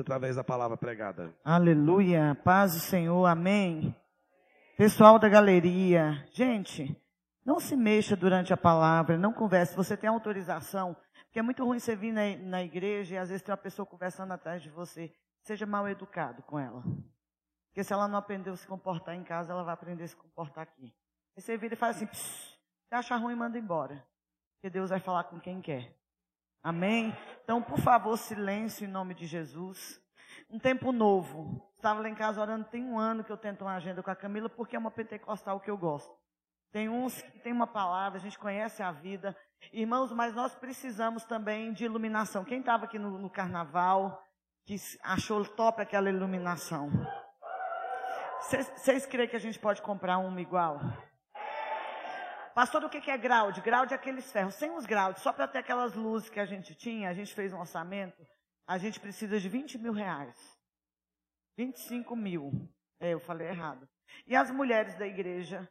através da palavra pregada. Aleluia. Paz do Senhor. Amém. Pessoal da galeria, gente, não se mexa durante a palavra, não converse. Você tem autorização, porque é muito ruim você vir na, na igreja e às vezes tem uma pessoa conversando atrás de você. Seja mal educado com ela. Porque se ela não aprendeu a se comportar em casa, ela vai aprender a se comportar aqui. E você vira e faz assim, se acha ruim, manda embora. Porque Deus vai falar com quem quer. Amém? Então, por favor, silêncio em nome de Jesus. Um tempo novo. Estava lá em casa orando, tem um ano que eu tento uma agenda com a Camila, porque é uma pentecostal que eu gosto. Tem uns que tem uma palavra, a gente conhece a vida. Irmãos, mas nós precisamos também de iluminação. Quem estava aqui no, no carnaval, que achou top aquela iluminação? Vocês creem que a gente pode comprar uma igual? Pastor, o que é graude? Graude é aqueles ferros. Sem os graudes, só para ter aquelas luzes que a gente tinha, a gente fez um orçamento, a gente precisa de 20 mil reais. 25 mil. É, eu falei errado. E as mulheres da igreja,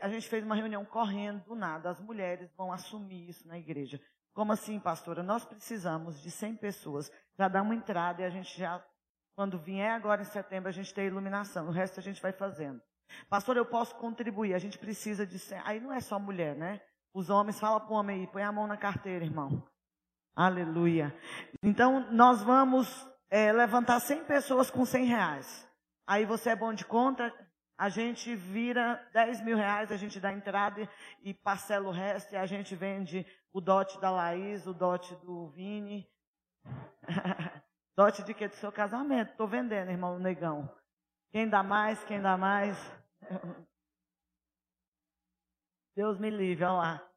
a gente fez uma reunião correndo do nada. As mulheres vão assumir isso na igreja. Como assim, pastora? Nós precisamos de 100 pessoas para dar uma entrada e a gente já, quando vier agora em setembro, a gente tem iluminação. O resto a gente vai fazendo. Pastor, eu posso contribuir. A gente precisa de. Aí não é só mulher, né? Os homens, fala para o homem aí, põe a mão na carteira, irmão. Aleluia. Então, nós vamos é, levantar 100 pessoas com 100 reais. Aí você é bom de conta, a gente vira 10 mil reais, a gente dá entrada e parcela o resto, e a gente vende o dote da Laís, o dote do Vini. dote de que? Do seu casamento. Estou vendendo, irmão negão. Quem dá mais, quem dá mais. Deus me livre, olha lá.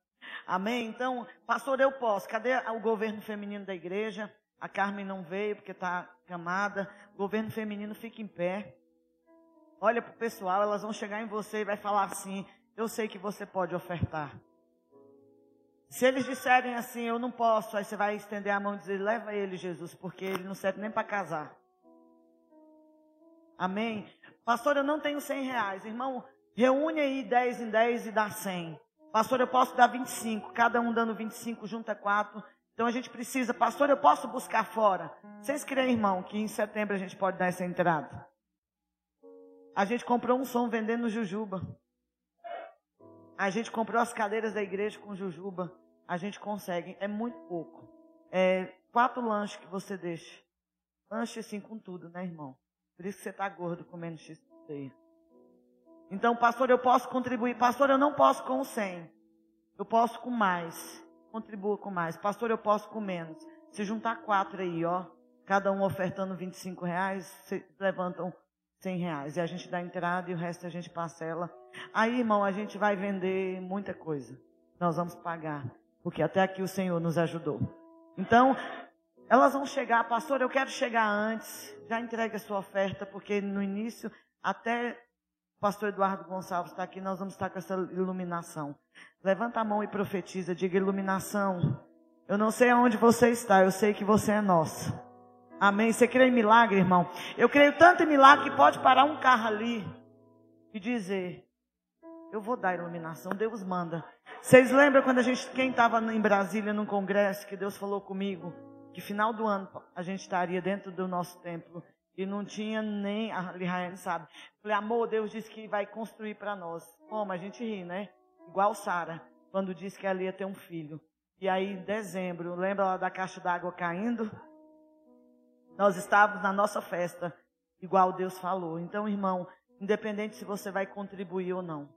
Amém? Então, pastor, eu posso. Cadê o governo feminino da igreja? A Carmen não veio porque está camada. O governo feminino fica em pé. Olha para o pessoal, elas vão chegar em você e vai falar assim: Eu sei que você pode ofertar. Se eles disserem assim, eu não posso, aí você vai estender a mão e dizer: Leva ele, Jesus, porque ele não serve nem para casar. Amém? Pastor, eu não tenho 100 reais. Irmão, reúne aí 10 em 10 e dá 100. Pastor, eu posso dar 25. Cada um dando 25, junta 4. Então a gente precisa. Pastor, eu posso buscar fora. Vocês creem, irmão, que em setembro a gente pode dar essa entrada? A gente comprou um som vendendo Jujuba. A gente comprou as cadeiras da igreja com Jujuba. A gente consegue. É muito pouco. É quatro lanches que você deixa. Lanche assim com tudo, né, irmão? Por isso que você está gordo comendo x Então, pastor, eu posso contribuir. Pastor, eu não posso com 100. Eu posso com mais. Contribua com mais. Pastor, eu posso com menos. Se juntar quatro aí, ó. Cada um ofertando 25 reais, levantam 100 reais. E a gente dá entrada e o resto a gente parcela. Aí, irmão, a gente vai vender muita coisa. Nós vamos pagar. Porque até aqui o Senhor nos ajudou. Então, elas vão chegar, pastor, eu quero chegar antes. Já entregue a sua oferta, porque no início, até o pastor Eduardo Gonçalves está aqui, nós vamos estar com essa iluminação. Levanta a mão e profetiza, diga iluminação. Eu não sei aonde você está, eu sei que você é nossa. Amém. Você crê em milagre, irmão? Eu creio tanto em milagre que pode parar um carro ali e dizer: Eu vou dar iluminação. Deus manda. Vocês lembram quando a gente, quem estava em Brasília num congresso, que Deus falou comigo? Que final do ano a gente estaria dentro do nosso templo e não tinha nem, a Lihaiane sabe. Falei, amor, Deus disse que vai construir para nós. Como? A gente ri, né? Igual Sara, quando disse que ela ia ter um filho. E aí, em dezembro, lembra lá da caixa d'água caindo? Nós estávamos na nossa festa, igual Deus falou. Então, irmão, independente se você vai contribuir ou não,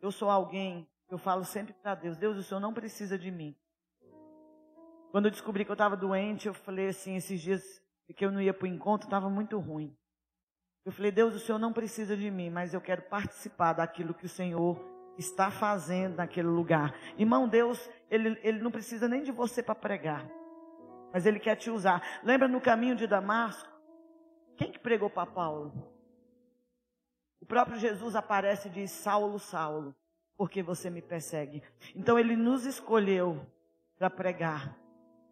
eu sou alguém, eu falo sempre para Deus: Deus, o Senhor não precisa de mim. Quando eu descobri que eu estava doente, eu falei assim, esses dias que eu não ia para o encontro, estava muito ruim. Eu falei, Deus, o Senhor não precisa de mim, mas eu quero participar daquilo que o Senhor está fazendo naquele lugar. Irmão, Deus, Ele, ele não precisa nem de você para pregar, mas Ele quer te usar. Lembra no caminho de Damasco? Quem que pregou para Paulo? O próprio Jesus aparece e diz: Saulo, Saulo, porque você me persegue. Então Ele nos escolheu para pregar.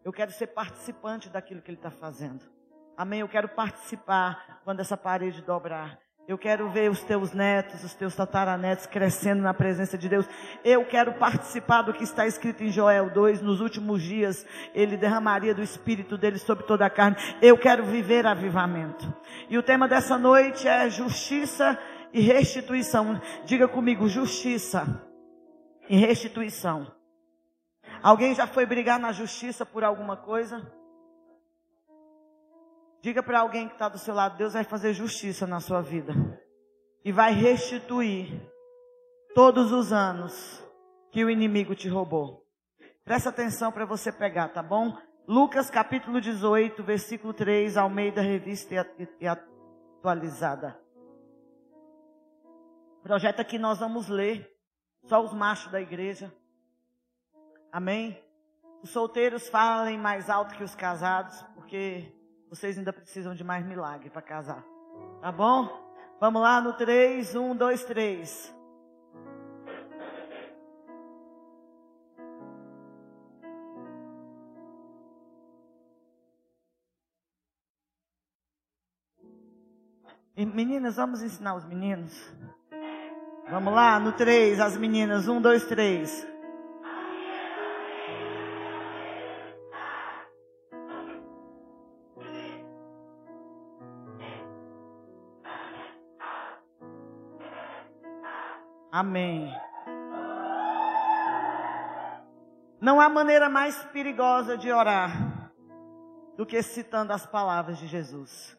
Eu quero ser participante daquilo que Ele está fazendo. Amém? Eu quero participar quando essa parede dobrar. Eu quero ver os teus netos, os teus tataranetos crescendo na presença de Deus. Eu quero participar do que está escrito em Joel 2. Nos últimos dias, ele derramaria do espírito dele sobre toda a carne. Eu quero viver avivamento. E o tema dessa noite é justiça e restituição. Diga comigo, justiça e restituição. Alguém já foi brigar na justiça por alguma coisa? Diga para alguém que está do seu lado: Deus vai fazer justiça na sua vida e vai restituir todos os anos que o inimigo te roubou. Presta atenção para você pegar, tá bom? Lucas capítulo 18, versículo 3, Almeida Revista e Atualizada. Projeto aqui nós vamos ler só os machos da igreja. Amém? Os solteiros falem mais alto que os casados, porque vocês ainda precisam de mais milagre para casar. Tá bom? Vamos lá no 3, 1, 2, 3. E meninas, vamos ensinar os meninos? Vamos lá, no 3, as meninas. 1, 2, 3. Amém. Não há maneira mais perigosa de orar do que citando as palavras de Jesus.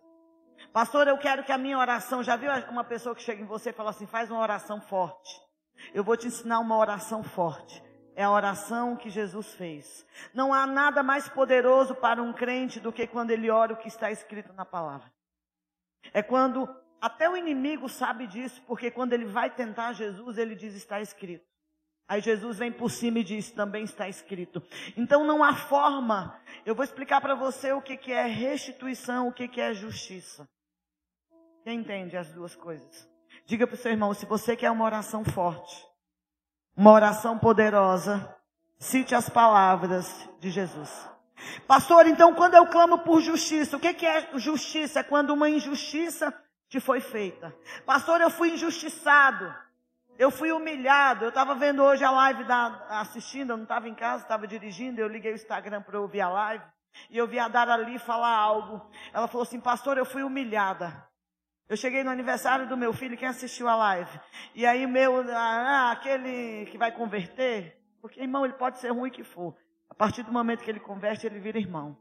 Pastor, eu quero que a minha oração, já viu uma pessoa que chega em você e fala assim, faz uma oração forte. Eu vou te ensinar uma oração forte. É a oração que Jesus fez. Não há nada mais poderoso para um crente do que quando ele ora o que está escrito na palavra. É quando até o inimigo sabe disso, porque quando ele vai tentar Jesus, ele diz: está escrito. Aí Jesus vem por cima e diz: também está escrito. Então não há forma. Eu vou explicar para você o que, que é restituição, o que, que é justiça. Quem entende as duas coisas? Diga para o seu irmão: se você quer uma oração forte, uma oração poderosa, cite as palavras de Jesus. Pastor, então quando eu clamo por justiça, o que, que é justiça? É quando uma injustiça te foi feita. Pastor, eu fui injustiçado. Eu fui humilhado. Eu estava vendo hoje a live da, assistindo, eu não estava em casa, estava dirigindo, eu liguei o Instagram para ouvir a live. E eu vi a Dara ali falar algo. Ela falou assim, pastor, eu fui humilhada. Eu cheguei no aniversário do meu filho, quem assistiu a live? E aí meu, ah, aquele que vai converter, porque irmão, ele pode ser ruim que for. A partir do momento que ele converte, ele vira irmão.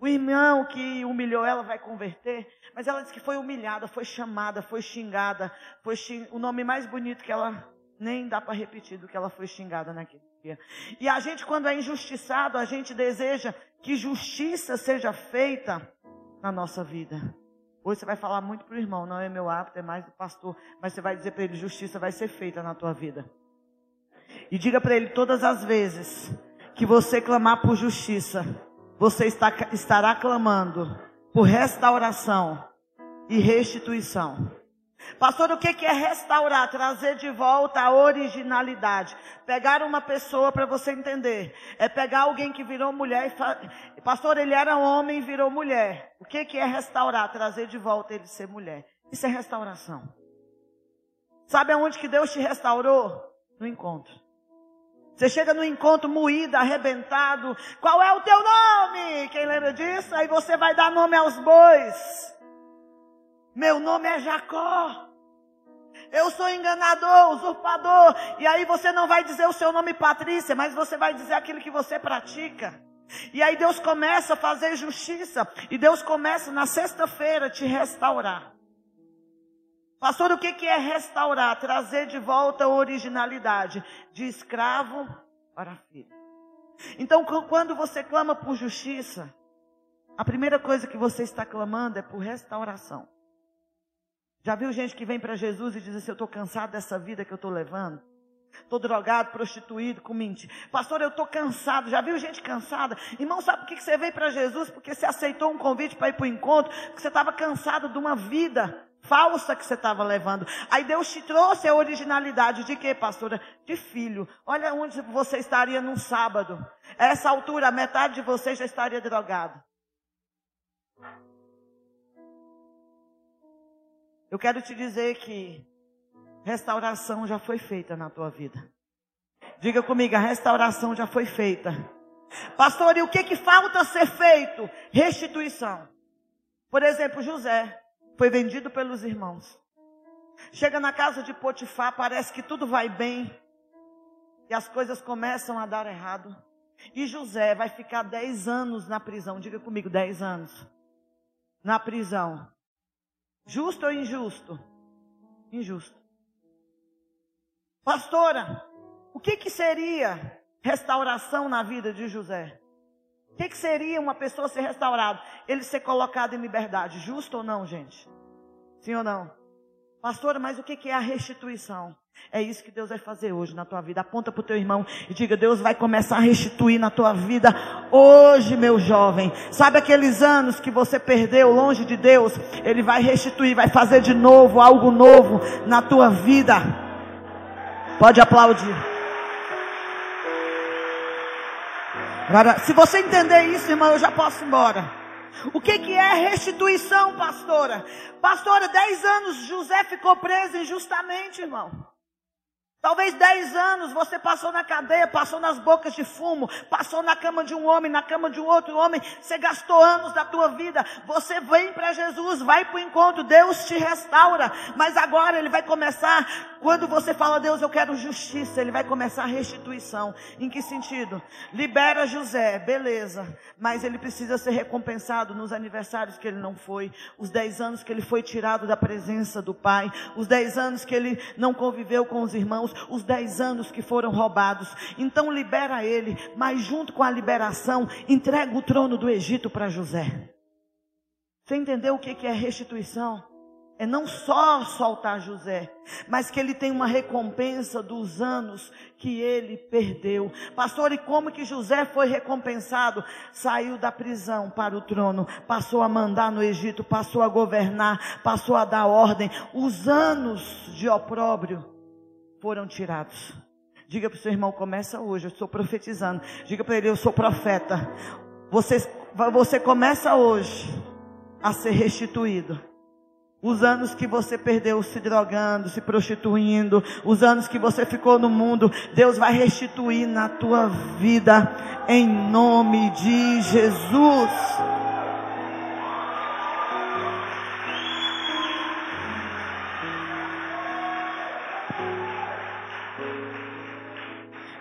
O irmão que humilhou ela vai converter, mas ela disse que foi humilhada, foi chamada, foi xingada, foi xing... o nome mais bonito que ela nem dá para repetir do que ela foi xingada naquele dia. E a gente, quando é injustiçado, a gente deseja que justiça seja feita na nossa vida. Hoje você vai falar muito para o irmão, não é meu hábito, é mais do pastor, mas você vai dizer para ele: justiça vai ser feita na tua vida. E diga para ele todas as vezes que você clamar por justiça, você está, estará clamando por restauração e restituição. Pastor, o que é restaurar? Trazer de volta a originalidade. Pegar uma pessoa para você entender. É pegar alguém que virou mulher e fa... Pastor, ele era homem e virou mulher. O que é restaurar? Trazer de volta ele ser mulher. Isso é restauração. Sabe aonde que Deus te restaurou? No encontro. Você chega no encontro moído, arrebentado. Qual é o teu nome? Quem lembra disso? Aí você vai dar nome aos bois. Meu nome é Jacó. Eu sou enganador, usurpador. E aí você não vai dizer o seu nome Patrícia, mas você vai dizer aquilo que você pratica. E aí Deus começa a fazer justiça. E Deus começa na sexta-feira te restaurar. Pastor, o que é restaurar? Trazer de volta a originalidade de escravo para filho. Então, quando você clama por justiça, a primeira coisa que você está clamando é por restauração. Já viu gente que vem para Jesus e diz assim: Eu estou cansado dessa vida que eu estou levando? Estou drogado, prostituído, com mentira. Pastor, eu estou cansado. Já viu gente cansada? Irmão, sabe por que você veio para Jesus? Porque você aceitou um convite para ir para o encontro, porque você estava cansado de uma vida falsa que você estava levando. Aí Deus te trouxe a originalidade de quê, pastora? De filho. Olha onde você estaria num sábado. A essa altura, metade de você já estaria drogado. Eu quero te dizer que restauração já foi feita na tua vida. Diga comigo, a restauração já foi feita. Pastor, e o que que falta ser feito? Restituição. Por exemplo, José foi vendido pelos irmãos. Chega na casa de Potifar, parece que tudo vai bem. E as coisas começam a dar errado. E José vai ficar dez anos na prisão. Diga comigo, dez anos. Na prisão. Justo ou injusto? Injusto. Pastora, o que, que seria restauração na vida de José? O que, que seria uma pessoa ser restaurada? Ele ser colocado em liberdade. Justo ou não, gente? Sim ou não? Pastora, mas o que, que é a restituição? É isso que Deus vai fazer hoje na tua vida. Aponta para o teu irmão e diga: Deus vai começar a restituir na tua vida hoje, meu jovem. Sabe aqueles anos que você perdeu longe de Deus? Ele vai restituir, vai fazer de novo algo novo na tua vida. Pode aplaudir. Agora, se você entender isso, irmão, eu já posso ir embora. O que, que é restituição, pastora? Pastora, dez anos José ficou preso injustamente, irmão. Talvez 10 anos você passou na cadeia, passou nas bocas de fumo, passou na cama de um homem, na cama de um outro homem, você gastou anos da tua vida. Você vem para Jesus, vai para o encontro, Deus te restaura. Mas agora Ele vai começar, quando você fala, Deus, eu quero justiça, Ele vai começar a restituição. Em que sentido? Libera José, beleza, mas ele precisa ser recompensado nos aniversários que ele não foi, os 10 anos que ele foi tirado da presença do Pai, os 10 anos que ele não conviveu com os irmãos os dez anos que foram roubados. Então libera ele, mas junto com a liberação, entrega o trono do Egito para José. Você entendeu o que é restituição? É não só soltar José, mas que ele tem uma recompensa dos anos que ele perdeu. Pastor, e como que José foi recompensado? Saiu da prisão para o trono, passou a mandar no Egito, passou a governar, passou a dar ordem. Os anos de opróbrio foram tirados. Diga para o seu irmão, começa hoje, eu estou profetizando. Diga para ele, eu sou profeta. Você, você começa hoje a ser restituído. Os anos que você perdeu se drogando, se prostituindo, os anos que você ficou no mundo, Deus vai restituir na tua vida, em nome de Jesus.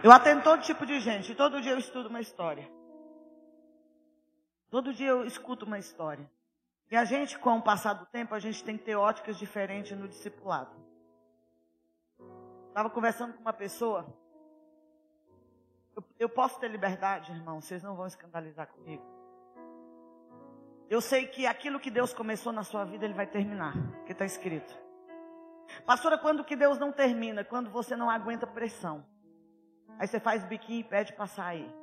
Eu atendo todo tipo de gente. Todo dia eu estudo uma história. Todo dia eu escuto uma história. E a gente, com o passar do tempo, a gente tem que ter óticas diferentes no discipulado. Estava conversando com uma pessoa. Eu, eu posso ter liberdade, irmão. Vocês não vão escandalizar comigo. Eu sei que aquilo que Deus começou na sua vida, Ele vai terminar. Que está escrito. Pastora, quando que Deus não termina? Quando você não aguenta pressão. Aí você faz biquinho e pede para sair.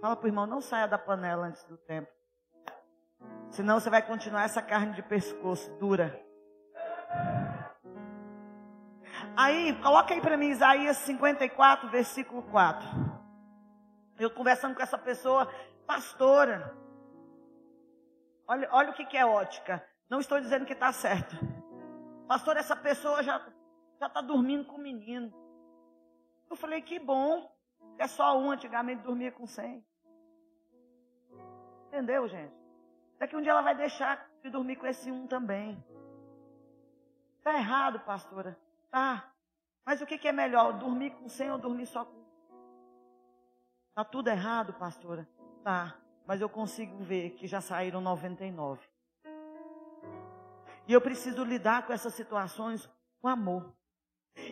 Fala para o irmão, não saia da panela antes do tempo. Senão você vai continuar essa carne de pescoço dura. Aí, coloca aí para mim Isaías 54, versículo 4. Eu conversando com essa pessoa, pastora. Olha, olha o que, que é ótica. Não estou dizendo que está certo. Pastor, essa pessoa já já está dormindo com o menino. Eu falei, que bom. É só um, antigamente dormia com cem. Entendeu, gente? Daqui um dia ela vai deixar de dormir com esse um também. Está errado, pastora. Tá. Mas o que, que é melhor? Dormir com cem ou dormir só com Está tudo errado, pastora? Tá. Mas eu consigo ver que já saíram 99. E eu preciso lidar com essas situações com amor.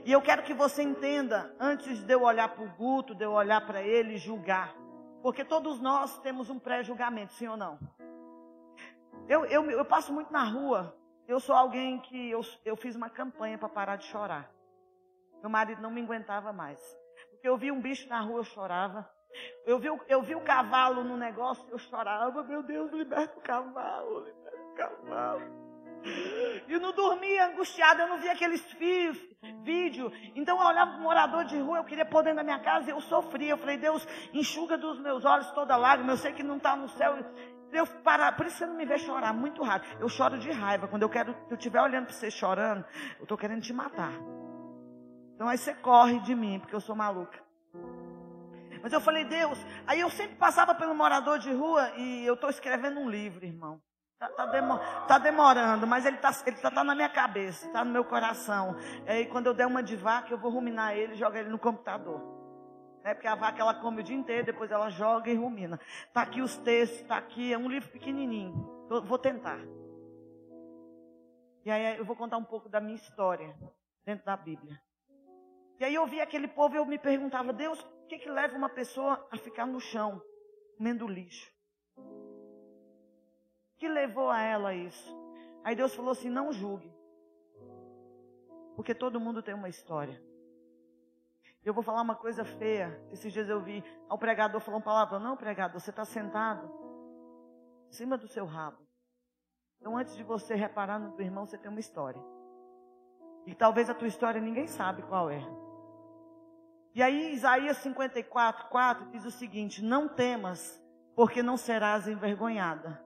E eu quero que você entenda, antes de eu olhar para o Guto, de eu olhar para ele e julgar. Porque todos nós temos um pré-julgamento, sim ou não? Eu, eu, eu passo muito na rua. Eu sou alguém que eu, eu fiz uma campanha para parar de chorar. Meu marido não me aguentava mais. Porque eu vi um bicho na rua, eu chorava. Eu vi, eu vi o cavalo no negócio, eu chorava. Meu Deus, liberta o cavalo, liberta o cavalo. E eu não dormia angustiada, eu não via aqueles fios, vídeo. Então eu olhava para morador de rua, eu queria pôr dentro da minha casa, e eu sofria. Eu falei, Deus, enxuga dos meus olhos toda lágrima. Eu sei que não está no céu. Eu parar, por isso você não me vê chorar muito rápido. Eu choro de raiva. Quando eu quero, eu estiver olhando para você chorando, eu estou querendo te matar. Então aí você corre de mim, porque eu sou maluca. Mas eu falei, Deus, aí eu sempre passava pelo morador de rua e eu estou escrevendo um livro, irmão. Está tá, demo, tá demorando, mas ele está ele tá, tá na minha cabeça, está no meu coração. E quando eu der uma de vaca, eu vou ruminar ele e jogar ele no computador. É porque a vaca ela come o dia inteiro, depois ela joga e rumina. Está aqui os textos, está aqui, é um livro pequenininho. Eu vou tentar. E aí eu vou contar um pouco da minha história dentro da Bíblia. E aí eu vi aquele povo e eu me perguntava, Deus, o que, que leva uma pessoa a ficar no chão, comendo lixo? Que levou a ela isso? Aí Deus falou assim: não julgue. Porque todo mundo tem uma história. Eu vou falar uma coisa feia. Esses dias eu vi ao pregador falando palavra. Não, pregador, você está sentado em cima do seu rabo. Então, antes de você reparar no teu irmão, você tem uma história. E talvez a tua história ninguém sabe qual é. E aí, Isaías 54, 4 diz o seguinte: Não temas, porque não serás envergonhada.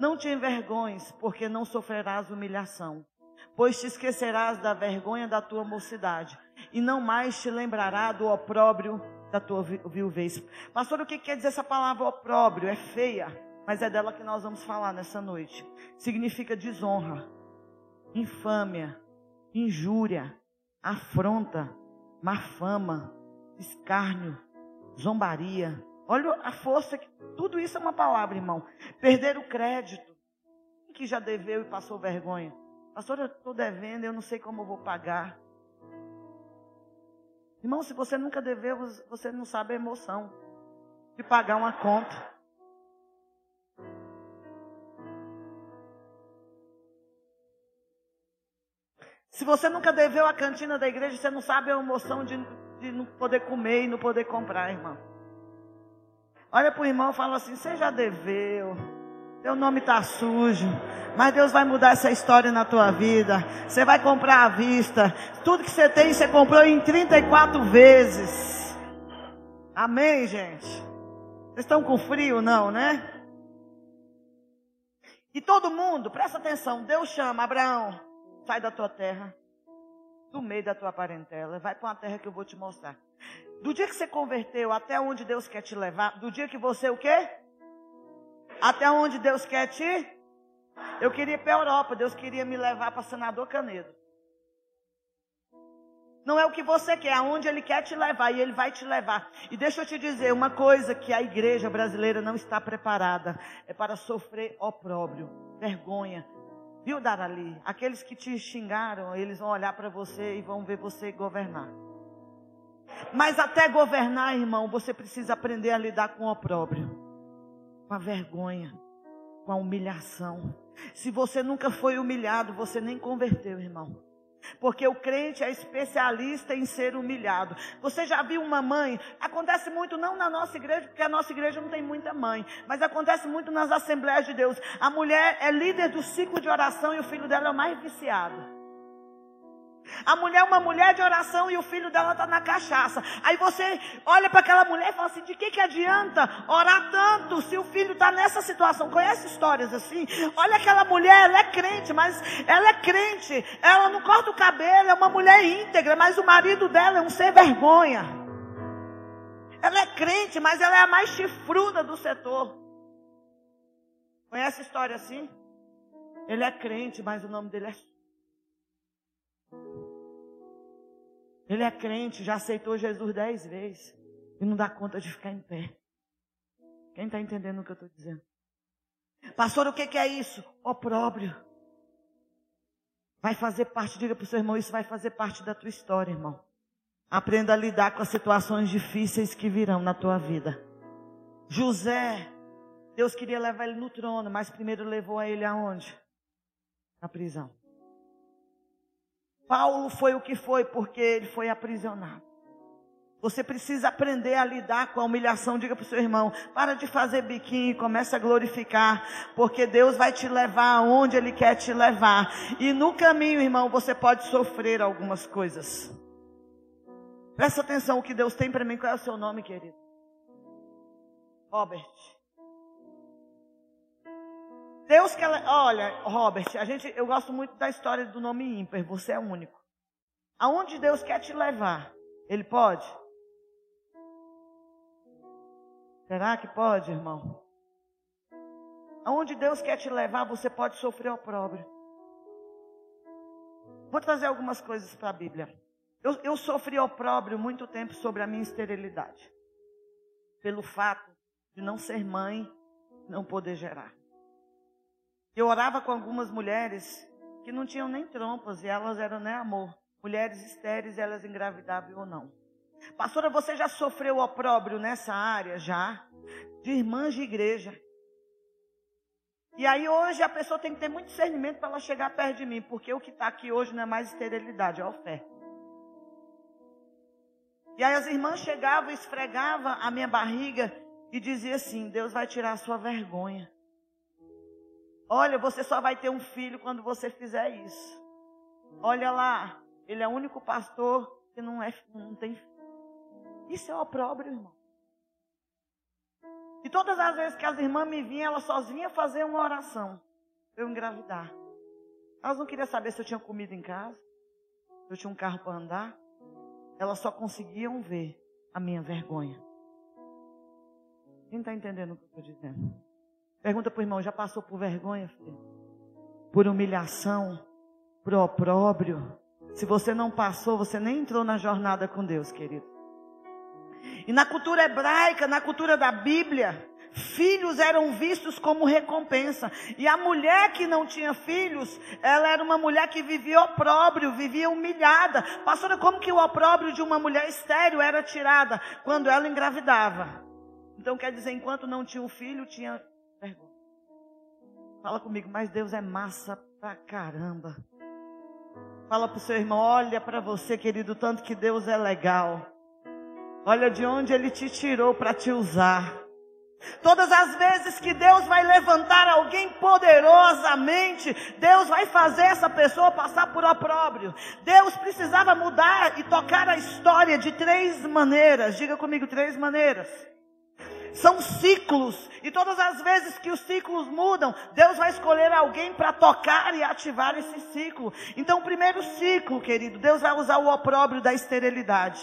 Não te envergonhes, porque não sofrerás humilhação. Pois te esquecerás da vergonha da tua mocidade, e não mais te lembrará do opróbrio da tua viuvez. Pastor, o que quer dizer essa palavra opróbrio? É feia, mas é dela que nós vamos falar nessa noite. Significa desonra, infâmia, injúria, afronta, má fama, escárnio, zombaria. Olha a força que tudo isso é uma palavra, irmão. Perder o crédito. Quem que já deveu e passou vergonha? Pastor, eu estou devendo, eu não sei como eu vou pagar. Irmão, se você nunca deveu, você não sabe a emoção de pagar uma conta. Se você nunca deveu a cantina da igreja, você não sabe a emoção de de não poder comer e não poder comprar, irmão. Olha para o irmão e fala assim: você já deveu, teu nome está sujo, mas Deus vai mudar essa história na tua vida. Você vai comprar à vista. Tudo que você tem, você comprou em 34 vezes. Amém, gente? Vocês estão com frio, não, né? E todo mundo, presta atenção: Deus chama Abraão, sai da tua terra do meio da tua parentela. Vai para uma terra que eu vou te mostrar. Do dia que você converteu até onde Deus quer te levar, do dia que você o quê? Até onde Deus quer te? Eu queria ir para a Europa, Deus queria me levar para Senador Canedo. Não é o que você quer, é aonde Ele quer te levar e Ele vai te levar. E deixa eu te dizer uma coisa que a igreja brasileira não está preparada: é para sofrer opróbrio, vergonha, Viu, Darali? Aqueles que te xingaram, eles vão olhar para você e vão ver você governar. Mas até governar, irmão, você precisa aprender a lidar com o opróbrio, com a vergonha, com a humilhação. Se você nunca foi humilhado, você nem converteu, irmão. Porque o crente é especialista em ser humilhado. Você já viu uma mãe? Acontece muito não na nossa igreja, porque a nossa igreja não tem muita mãe, mas acontece muito nas assembleias de Deus. A mulher é líder do ciclo de oração e o filho dela é o mais viciado. A mulher é uma mulher de oração e o filho dela está na cachaça. Aí você olha para aquela mulher e fala assim: de que, que adianta orar tanto se o filho está nessa situação? Conhece histórias assim? Olha aquela mulher, ela é crente, mas ela é crente. Ela não corta o cabelo, é uma mulher íntegra, mas o marido dela é um sem vergonha. Ela é crente, mas ela é a mais chifruda do setor. Conhece história assim? Ele é crente, mas o nome dele é ele é crente, já aceitou Jesus dez vezes e não dá conta de ficar em pé. Quem está entendendo o que eu estou dizendo? Pastor, o que, que é isso? Opróbrio. Vai fazer parte, diga para o seu irmão, isso vai fazer parte da tua história, irmão. Aprenda a lidar com as situações difíceis que virão na tua vida. José, Deus queria levar ele no trono, mas primeiro levou a ele aonde? Na prisão. Paulo foi o que foi porque ele foi aprisionado. Você precisa aprender a lidar com a humilhação. Diga para o seu irmão: para de fazer biquinho e comece a glorificar, porque Deus vai te levar aonde Ele quer te levar. E no caminho, irmão, você pode sofrer algumas coisas. Presta atenção o que Deus tem para mim. Qual é o seu nome, querido? Robert. Deus quer. Olha, Robert, a gente, eu gosto muito da história do nome ímpar. Você é único. Aonde Deus quer te levar, Ele pode? Será que pode, irmão? Aonde Deus quer te levar, você pode sofrer opróbrio. Vou trazer algumas coisas para a Bíblia. Eu, eu sofri opróbrio muito tempo sobre a minha esterilidade. Pelo fato de não ser mãe, não poder gerar. Eu orava com algumas mulheres que não tinham nem trompas e elas eram nem amor. Mulheres estéreis, elas engravidavam ou não. Pastora, você já sofreu opróbrio nessa área? Já. De irmãs de igreja. E aí hoje a pessoa tem que ter muito discernimento para ela chegar perto de mim, porque o que está aqui hoje não é mais esterilidade, é oferta. E aí as irmãs chegavam, esfregavam a minha barriga e diziam assim: Deus vai tirar a sua vergonha. Olha, você só vai ter um filho quando você fizer isso. Olha lá, ele é o único pastor que não, é, não tem filho. Isso é opróbrio, irmão. E todas as vezes que as irmãs me vinham, elas só vinham fazer uma oração para eu engravidar. Elas não queriam saber se eu tinha comida em casa, se eu tinha um carro para andar. Elas só conseguiam ver a minha vergonha. Quem está entendendo o que eu estou dizendo? Pergunta para o irmão, já passou por vergonha, filho? Por humilhação? Por opróbrio? Se você não passou, você nem entrou na jornada com Deus, querido. E na cultura hebraica, na cultura da Bíblia, filhos eram vistos como recompensa. E a mulher que não tinha filhos, ela era uma mulher que vivia opróbrio, vivia humilhada. Pastora, como que o opróbrio de uma mulher estéril era tirada? Quando ela engravidava. Então quer dizer, enquanto não tinha o filho, tinha. Fala comigo, mas Deus é massa pra caramba. Fala pro seu irmão, olha para você, querido, tanto que Deus é legal. Olha de onde Ele te tirou para te usar. Todas as vezes que Deus vai levantar alguém poderosamente, Deus vai fazer essa pessoa passar por opróbrio. Deus precisava mudar e tocar a história de três maneiras. Diga comigo, três maneiras. São ciclos, e todas as vezes que os ciclos mudam, Deus vai escolher alguém para tocar e ativar esse ciclo. Então, o primeiro ciclo, querido, Deus vai usar o opróbrio da esterilidade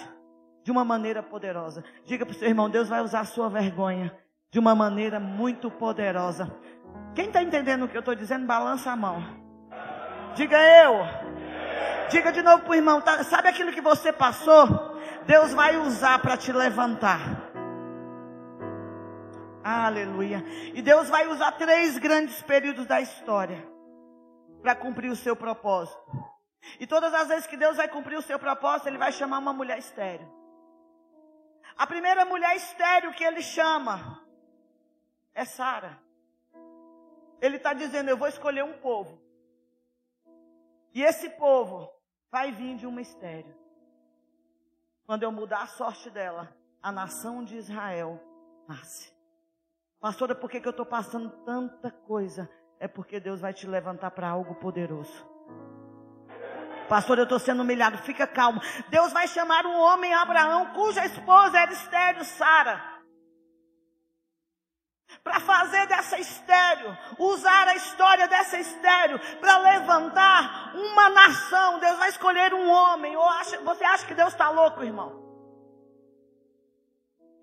de uma maneira poderosa. Diga para o seu irmão: Deus vai usar a sua vergonha de uma maneira muito poderosa. Quem está entendendo o que eu estou dizendo, balança a mão. Diga eu. Diga de novo para o irmão: tá, sabe aquilo que você passou? Deus vai usar para te levantar. Aleluia. E Deus vai usar três grandes períodos da história para cumprir o seu propósito. E todas as vezes que Deus vai cumprir o seu propósito, Ele vai chamar uma mulher estéreo. A primeira mulher estéreo que ele chama é Sara. Ele está dizendo: Eu vou escolher um povo. E esse povo vai vir de uma estéreo. Quando eu mudar a sorte dela, a nação de Israel nasce. Pastora, por que, que eu estou passando tanta coisa? É porque Deus vai te levantar para algo poderoso. Pastor, eu estou sendo humilhado. Fica calmo. Deus vai chamar um homem, Abraão, cuja esposa era estéreo, Sara. Para fazer dessa estéreo, usar a história dessa estéreo, para levantar uma nação. Deus vai escolher um homem. Ou acha, você acha que Deus está louco, irmão?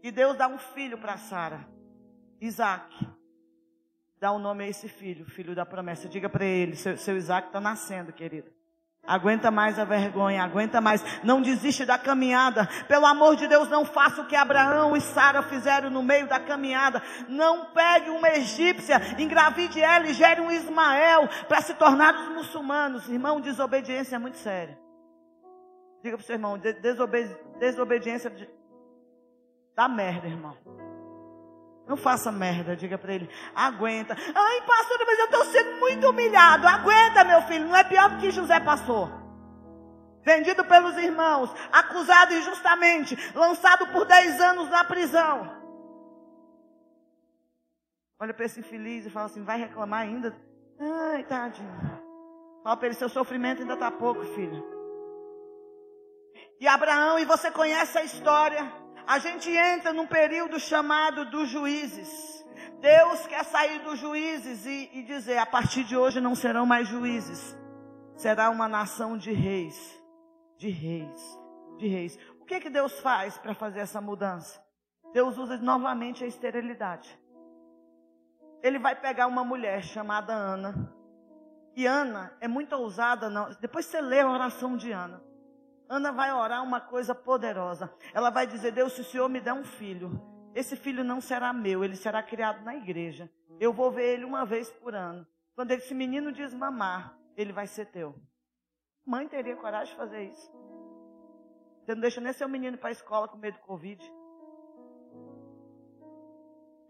E Deus dá um filho para Sara, Isaac. Dá o um nome a esse filho, filho da promessa. Diga para ele: seu, seu Isaac está nascendo, querido. Aguenta mais a vergonha, aguenta mais. Não desiste da caminhada. Pelo amor de Deus, não faça o que Abraão e Sara fizeram no meio da caminhada. Não pegue uma egípcia, engravide ela e gere um Ismael para se tornar os muçulmanos. Irmão, desobediência é muito séria. Diga para o seu irmão, desobedi desobediência de... dá merda, irmão. Não faça merda, diga para ele. Aguenta. Ai, pastor, mas eu estou sendo muito humilhado. Aguenta, meu filho. Não é pior do que José passou. Vendido pelos irmãos, acusado injustamente, lançado por 10 anos na prisão. Olha para esse infeliz e fala assim: vai reclamar ainda? Ai, tadinho. Fala para ele: seu sofrimento ainda está pouco, filho. E Abraão, e você conhece a história a gente entra num período chamado dos juízes. Deus quer sair dos juízes e, e dizer: a partir de hoje não serão mais juízes, será uma nação de reis, de reis, de reis. O que, que Deus faz para fazer essa mudança? Deus usa novamente a esterilidade. Ele vai pegar uma mulher chamada Ana. E Ana é muito ousada. Não. Depois você lê a oração de Ana. Ana vai orar uma coisa poderosa. Ela vai dizer: Deus, se o Senhor me der um filho, esse filho não será meu, ele será criado na igreja. Eu vou ver ele uma vez por ano. Quando esse menino desmamar, ele vai ser teu. Mãe teria coragem de fazer isso. Você não deixa nem seu menino para a escola com medo do Covid.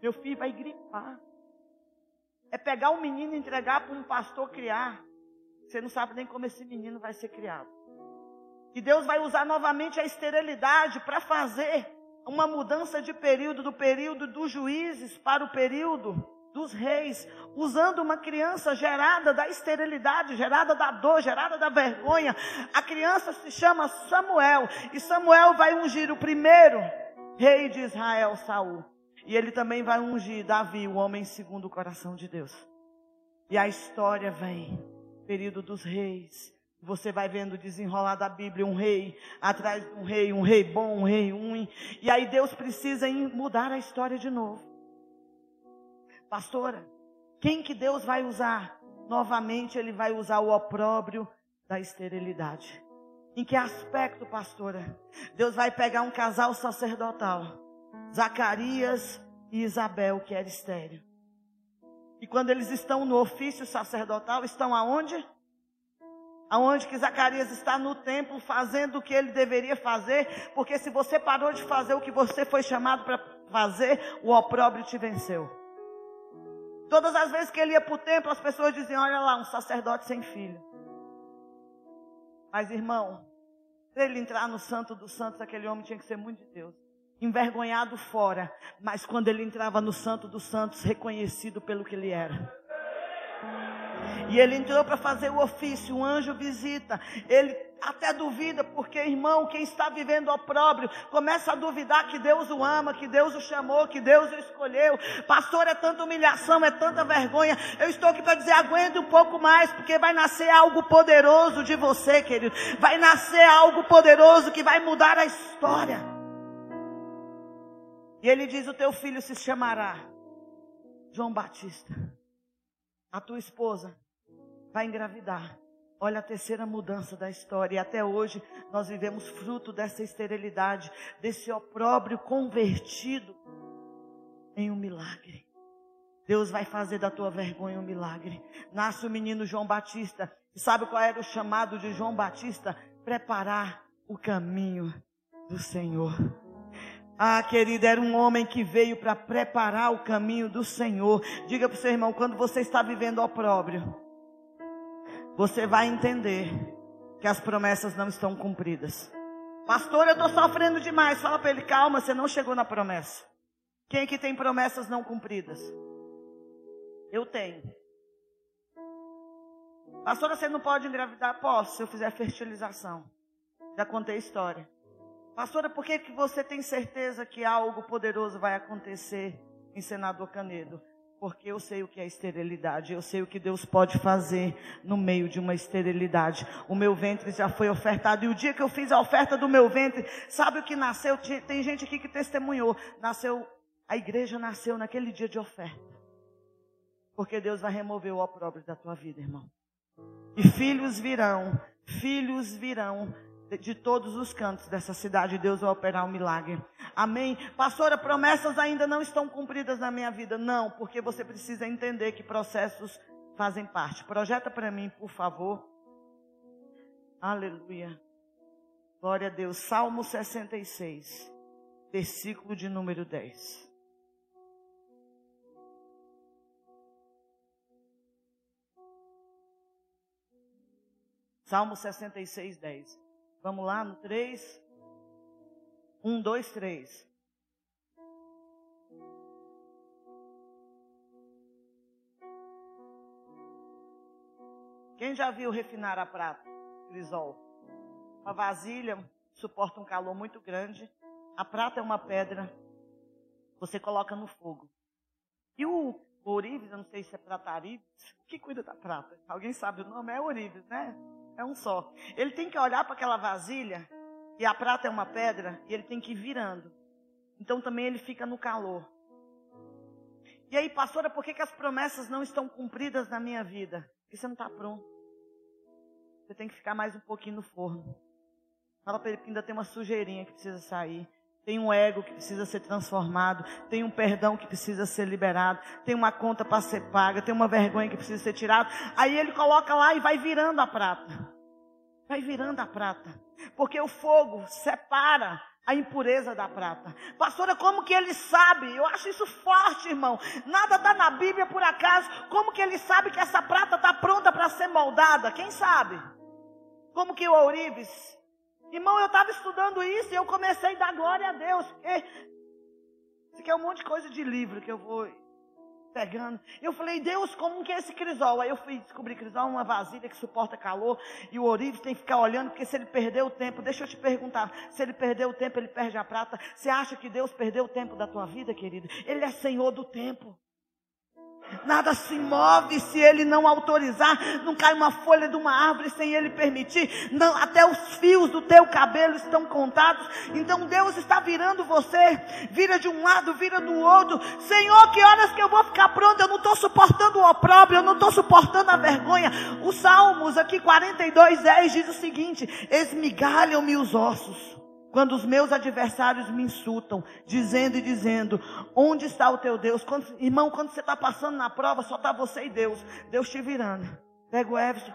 Meu filho vai gripar. É pegar um menino e entregar para um pastor criar. Você não sabe nem como esse menino vai ser criado. E Deus vai usar novamente a esterilidade para fazer uma mudança de período, do período dos juízes para o período dos reis, usando uma criança gerada da esterilidade, gerada da dor, gerada da vergonha. A criança se chama Samuel, e Samuel vai ungir o primeiro rei de Israel, Saul. E ele também vai ungir Davi, o homem segundo o coração de Deus. E a história vem, período dos reis, você vai vendo desenrolar da Bíblia um rei, atrás de um rei, um rei bom, um rei ruim. E aí Deus precisa mudar a história de novo. Pastora, quem que Deus vai usar? Novamente ele vai usar o opróbrio da esterilidade. Em que aspecto, pastora? Deus vai pegar um casal sacerdotal, Zacarias e Isabel, que era estéreo. E quando eles estão no ofício sacerdotal, estão aonde? Aonde que Zacarias está no templo fazendo o que ele deveria fazer, porque se você parou de fazer o que você foi chamado para fazer, o opróbrio te venceu. Todas as vezes que ele ia para o templo, as pessoas diziam: Olha lá, um sacerdote sem filho. Mas irmão, para ele entrar no Santo dos Santos, aquele homem tinha que ser muito de Deus. Envergonhado fora, mas quando ele entrava no Santo dos Santos, reconhecido pelo que ele era. E ele entrou para fazer o ofício, um anjo visita. Ele até duvida, porque, irmão, quem está vivendo opróbrio, começa a duvidar que Deus o ama, que Deus o chamou, que Deus o escolheu. Pastor, é tanta humilhação, é tanta vergonha. Eu estou aqui para dizer, aguente um pouco mais, porque vai nascer algo poderoso de você, querido. Vai nascer algo poderoso que vai mudar a história. E ele diz: O teu filho se chamará João Batista. A tua esposa vai engravidar. Olha a terceira mudança da história. E até hoje nós vivemos fruto dessa esterilidade, desse opróbrio convertido em um milagre. Deus vai fazer da tua vergonha um milagre. Nasce o menino João Batista. E sabe qual era o chamado de João Batista? Preparar o caminho do Senhor. Ah, querida, era um homem que veio para preparar o caminho do Senhor. Diga para o seu irmão, quando você está vivendo opróbrio, você vai entender que as promessas não estão cumpridas. Pastor, eu estou sofrendo demais. Fala para ele, calma, você não chegou na promessa. Quem é que tem promessas não cumpridas? Eu tenho. Pastora, você não pode engravidar? Posso, se eu fizer fertilização. Já contei a história. Pastora, por que, que você tem certeza que algo poderoso vai acontecer em Senador Canedo? Porque eu sei o que é esterilidade, eu sei o que Deus pode fazer no meio de uma esterilidade. O meu ventre já foi ofertado, e o dia que eu fiz a oferta do meu ventre, sabe o que nasceu? Tem gente aqui que testemunhou. Nasceu, a igreja nasceu naquele dia de oferta. Porque Deus vai remover o opróbrio da tua vida, irmão. E filhos virão, filhos virão de todos os cantos dessa cidade, Deus vai operar um milagre. Amém? Pastora, promessas ainda não estão cumpridas na minha vida. Não, porque você precisa entender que processos fazem parte. Projeta para mim, por favor. Aleluia. Glória a Deus. Salmo 66, versículo de número 10. Salmo 66, 10. Vamos lá no 3. 1, 2, 3. Quem já viu refinar a prata? Crisol. Uma vasilha suporta um calor muito grande. A prata é uma pedra. Você coloca no fogo. E o ourives, eu não sei se é pratarives, que cuida da prata? Alguém sabe o nome? É ourives, né? É um só. Ele tem que olhar para aquela vasilha, e a prata é uma pedra, e ele tem que ir virando. Então também ele fica no calor. E aí, pastora, por que, que as promessas não estão cumpridas na minha vida? Porque você não está pronto. Você tem que ficar mais um pouquinho no forno. Fala para ele que ainda tem uma sujeirinha que precisa sair. Tem um ego que precisa ser transformado. Tem um perdão que precisa ser liberado. Tem uma conta para ser paga. Tem uma vergonha que precisa ser tirada. Aí ele coloca lá e vai virando a prata. Vai virando a prata. Porque o fogo separa a impureza da prata. Pastora, como que ele sabe? Eu acho isso forte, irmão. Nada está na Bíblia por acaso. Como que ele sabe que essa prata está pronta para ser moldada? Quem sabe? Como que o ourives? Irmão, eu estava estudando isso e eu comecei a dar glória a Deus. Porque isso aqui é um monte de coisa de livro que eu vou pegando. Eu falei, Deus, como que é esse crisol? Aí eu fui descobrir crisol, uma vasilha que suporta calor, e o ourives tem que ficar olhando, porque se ele perder o tempo, deixa eu te perguntar, se ele perder o tempo, ele perde a prata. Você acha que Deus perdeu o tempo da tua vida, querido? Ele é Senhor do tempo. Nada se move se ele não autorizar. Não cai uma folha de uma árvore sem ele permitir. Não, até os fios do teu cabelo estão contados. Então Deus está virando você. Vira de um lado, vira do outro. Senhor, que horas que eu vou ficar pronto? Eu não estou suportando o opróbrio, eu não estou suportando a vergonha. Os Salmos aqui 42, 10 diz o seguinte: esmigalham-me os ossos quando os meus adversários me insultam, dizendo e dizendo: Onde está o teu Deus? Quando, irmão, quando você está passando na prova, só está você e Deus. Deus te virando. Pega o Everson,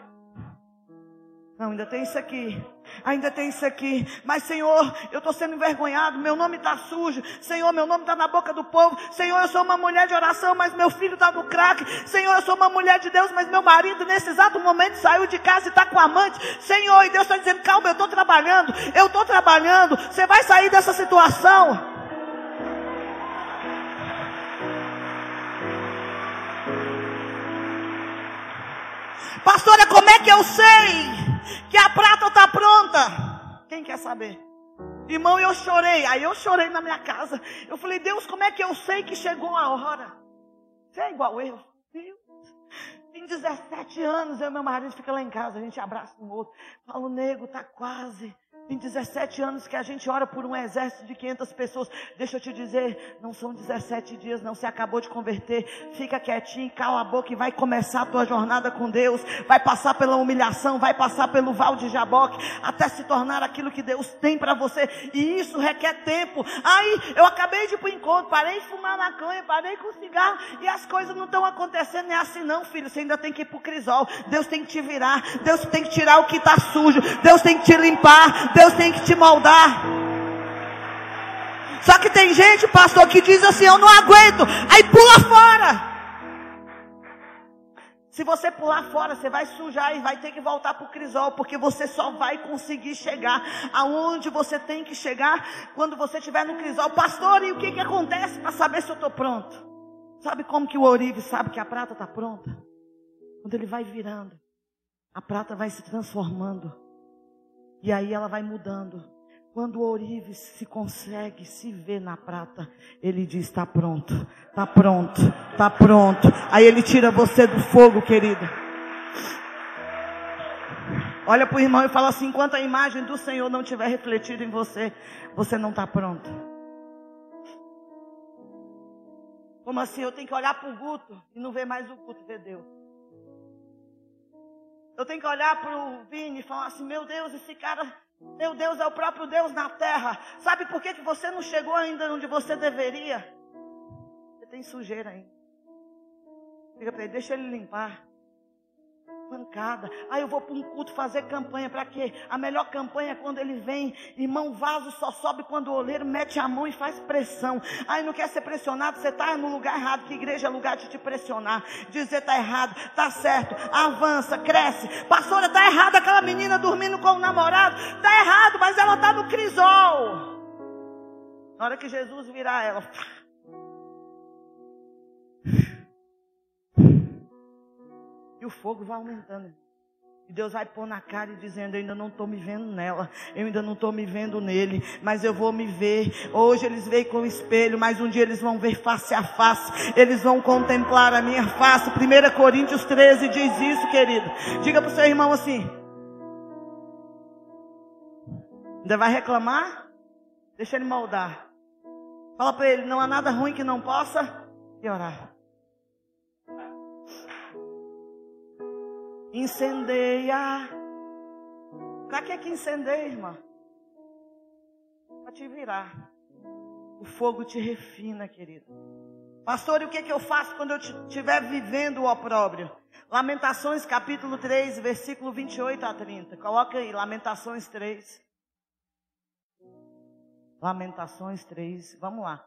não, ainda tem isso aqui. Ainda tem isso aqui. Mas, Senhor, eu estou sendo envergonhado. Meu nome está sujo. Senhor, meu nome está na boca do povo. Senhor, eu sou uma mulher de oração, mas meu filho está no crack. Senhor, eu sou uma mulher de Deus, mas meu marido, nesse exato momento, saiu de casa e está com amante. Senhor, e Deus está dizendo: calma, eu estou trabalhando. Eu estou trabalhando. Você vai sair dessa situação. Pastora, como é que eu sei que a prata está pronta? Quem quer saber? Irmão, eu chorei. Aí eu chorei na minha casa. Eu falei, Deus, como é que eu sei que chegou a hora? Você é igual eu. Deus. Tem 17 anos, eu e meu marido fica lá em casa, a gente abraça um outro. Fala, o nego, tá quase. Tem 17 anos que a gente ora por um exército de 500 pessoas. Deixa eu te dizer, não são 17 dias, não. Você acabou de converter. Fica quietinho, cala a boca e vai começar a tua jornada com Deus. Vai passar pela humilhação, vai passar pelo val de Jaboque, até se tornar aquilo que Deus tem para você. E isso requer tempo. Aí, eu acabei de ir para o encontro, parei de fumar maconha, parei com cigarro e as coisas não estão acontecendo. Não é assim, não, filho. Você ainda tem que ir para o crisol. Deus tem que te virar. Deus tem que tirar o que está sujo. Deus tem que te limpar. Deus tem que te moldar. Só que tem gente, pastor, que diz assim: Eu não aguento, aí pula fora. Se você pular fora, você vai sujar e vai ter que voltar para o crisol, porque você só vai conseguir chegar aonde você tem que chegar quando você estiver no crisol. Pastor, e o que, que acontece para saber se eu estou pronto? Sabe como que o ourive sabe que a prata está pronta? Quando ele vai virando, a prata vai se transformando. E aí ela vai mudando. Quando o ourives se consegue se ver na prata, ele diz: está pronto, está pronto, está pronto. Aí ele tira você do fogo, querido. Olha para o irmão e fala assim: enquanto a imagem do Senhor não tiver refletido em você, você não está pronto. Como assim? Eu tenho que olhar para o Guto e não ver mais o Guto, ver Deus. Eu tenho que olhar para o Vini e falar assim: meu Deus, esse cara, meu Deus, é o próprio Deus na terra. Sabe por que, que você não chegou ainda onde você deveria? Você tem sujeira ainda. Fica para ele, deixa ele limpar pancada. Aí eu vou para um culto fazer campanha. Para quê? A melhor campanha é quando ele vem. Irmão, vaso só sobe quando o oleiro mete a mão e faz pressão. Aí não quer ser pressionado, você está no lugar errado. Que igreja é lugar de te pressionar. Dizer está errado, está certo. Avança, cresce. Pastora, está errado aquela menina dormindo com o namorado. Está errado, mas ela está no crisol. Na hora que Jesus virar ela. E o fogo vai aumentando. E Deus vai pôr na cara e dizendo: Eu ainda não estou me vendo nela, eu ainda não estou me vendo nele, mas eu vou me ver. Hoje eles veem com o espelho, mas um dia eles vão ver face a face, eles vão contemplar a minha face. 1 Coríntios 13 diz isso, querido. Diga para o seu irmão assim: Ainda vai reclamar? Deixa ele moldar. Fala para ele: Não há nada ruim que não possa piorar. Incendeia. Para que que incendeia, irmã? Para te virar. O fogo te refina, querido. Pastor, e o que, que eu faço quando eu estiver vivendo o opróbrio? Lamentações capítulo 3, versículo 28 a 30. Coloca aí, Lamentações 3. Lamentações 3, vamos lá.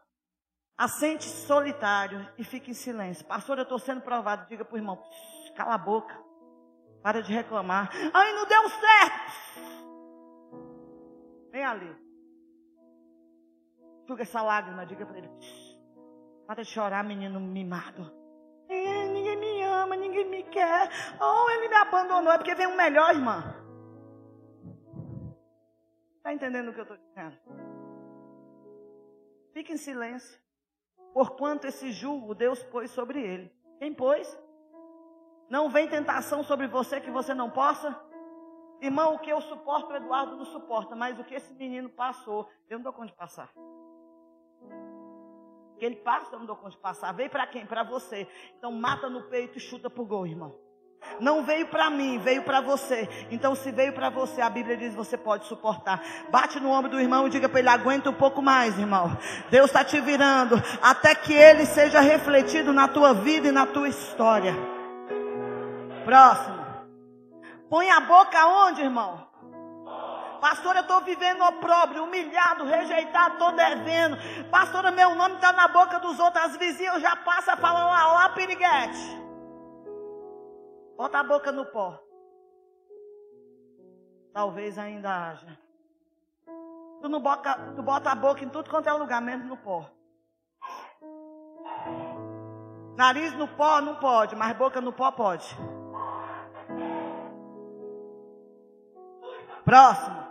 Assente solitário e fique em silêncio. Pastor, eu estou sendo provado. Diga para o irmão, cala a boca. Para de reclamar. Ai, não deu certo. Vem ali. Suga essa lágrima, diga para ele. Para de chorar, menino mimado. É, ninguém me ama, ninguém me quer. Oh, ele me abandonou. É porque vem um melhor, irmã. Está entendendo o que eu estou dizendo? Fique em silêncio. Porquanto esse julgo Deus pôs sobre ele. Quem pôs? Não vem tentação sobre você que você não possa. Irmão, o que eu suporto, o Eduardo não suporta, mas o que esse menino passou, eu não dou conta de passar. O que ele passa, eu não dou conta de passar. Veio para quem? Para você. Então mata no peito e chuta pro gol, irmão. Não veio para mim, veio para você. Então, se veio para você, a Bíblia diz você pode suportar. Bate no ombro do irmão e diga para ele: aguenta um pouco mais, irmão. Deus está te virando até que ele seja refletido na tua vida e na tua história. Próximo. Põe a boca onde, irmão? Pastora, eu estou vivendo opróbrio, humilhado, rejeitado, estou devendo. Pastora, meu nome está na boca dos outros. As vizinhas já passam falando lá, lá, piriguete. Bota a boca no pó. Talvez ainda haja. Tu não bota, tu bota a boca em tudo quanto é lugar, mesmo no pó. Nariz no pó não pode, mas boca no pó pode. Próximo.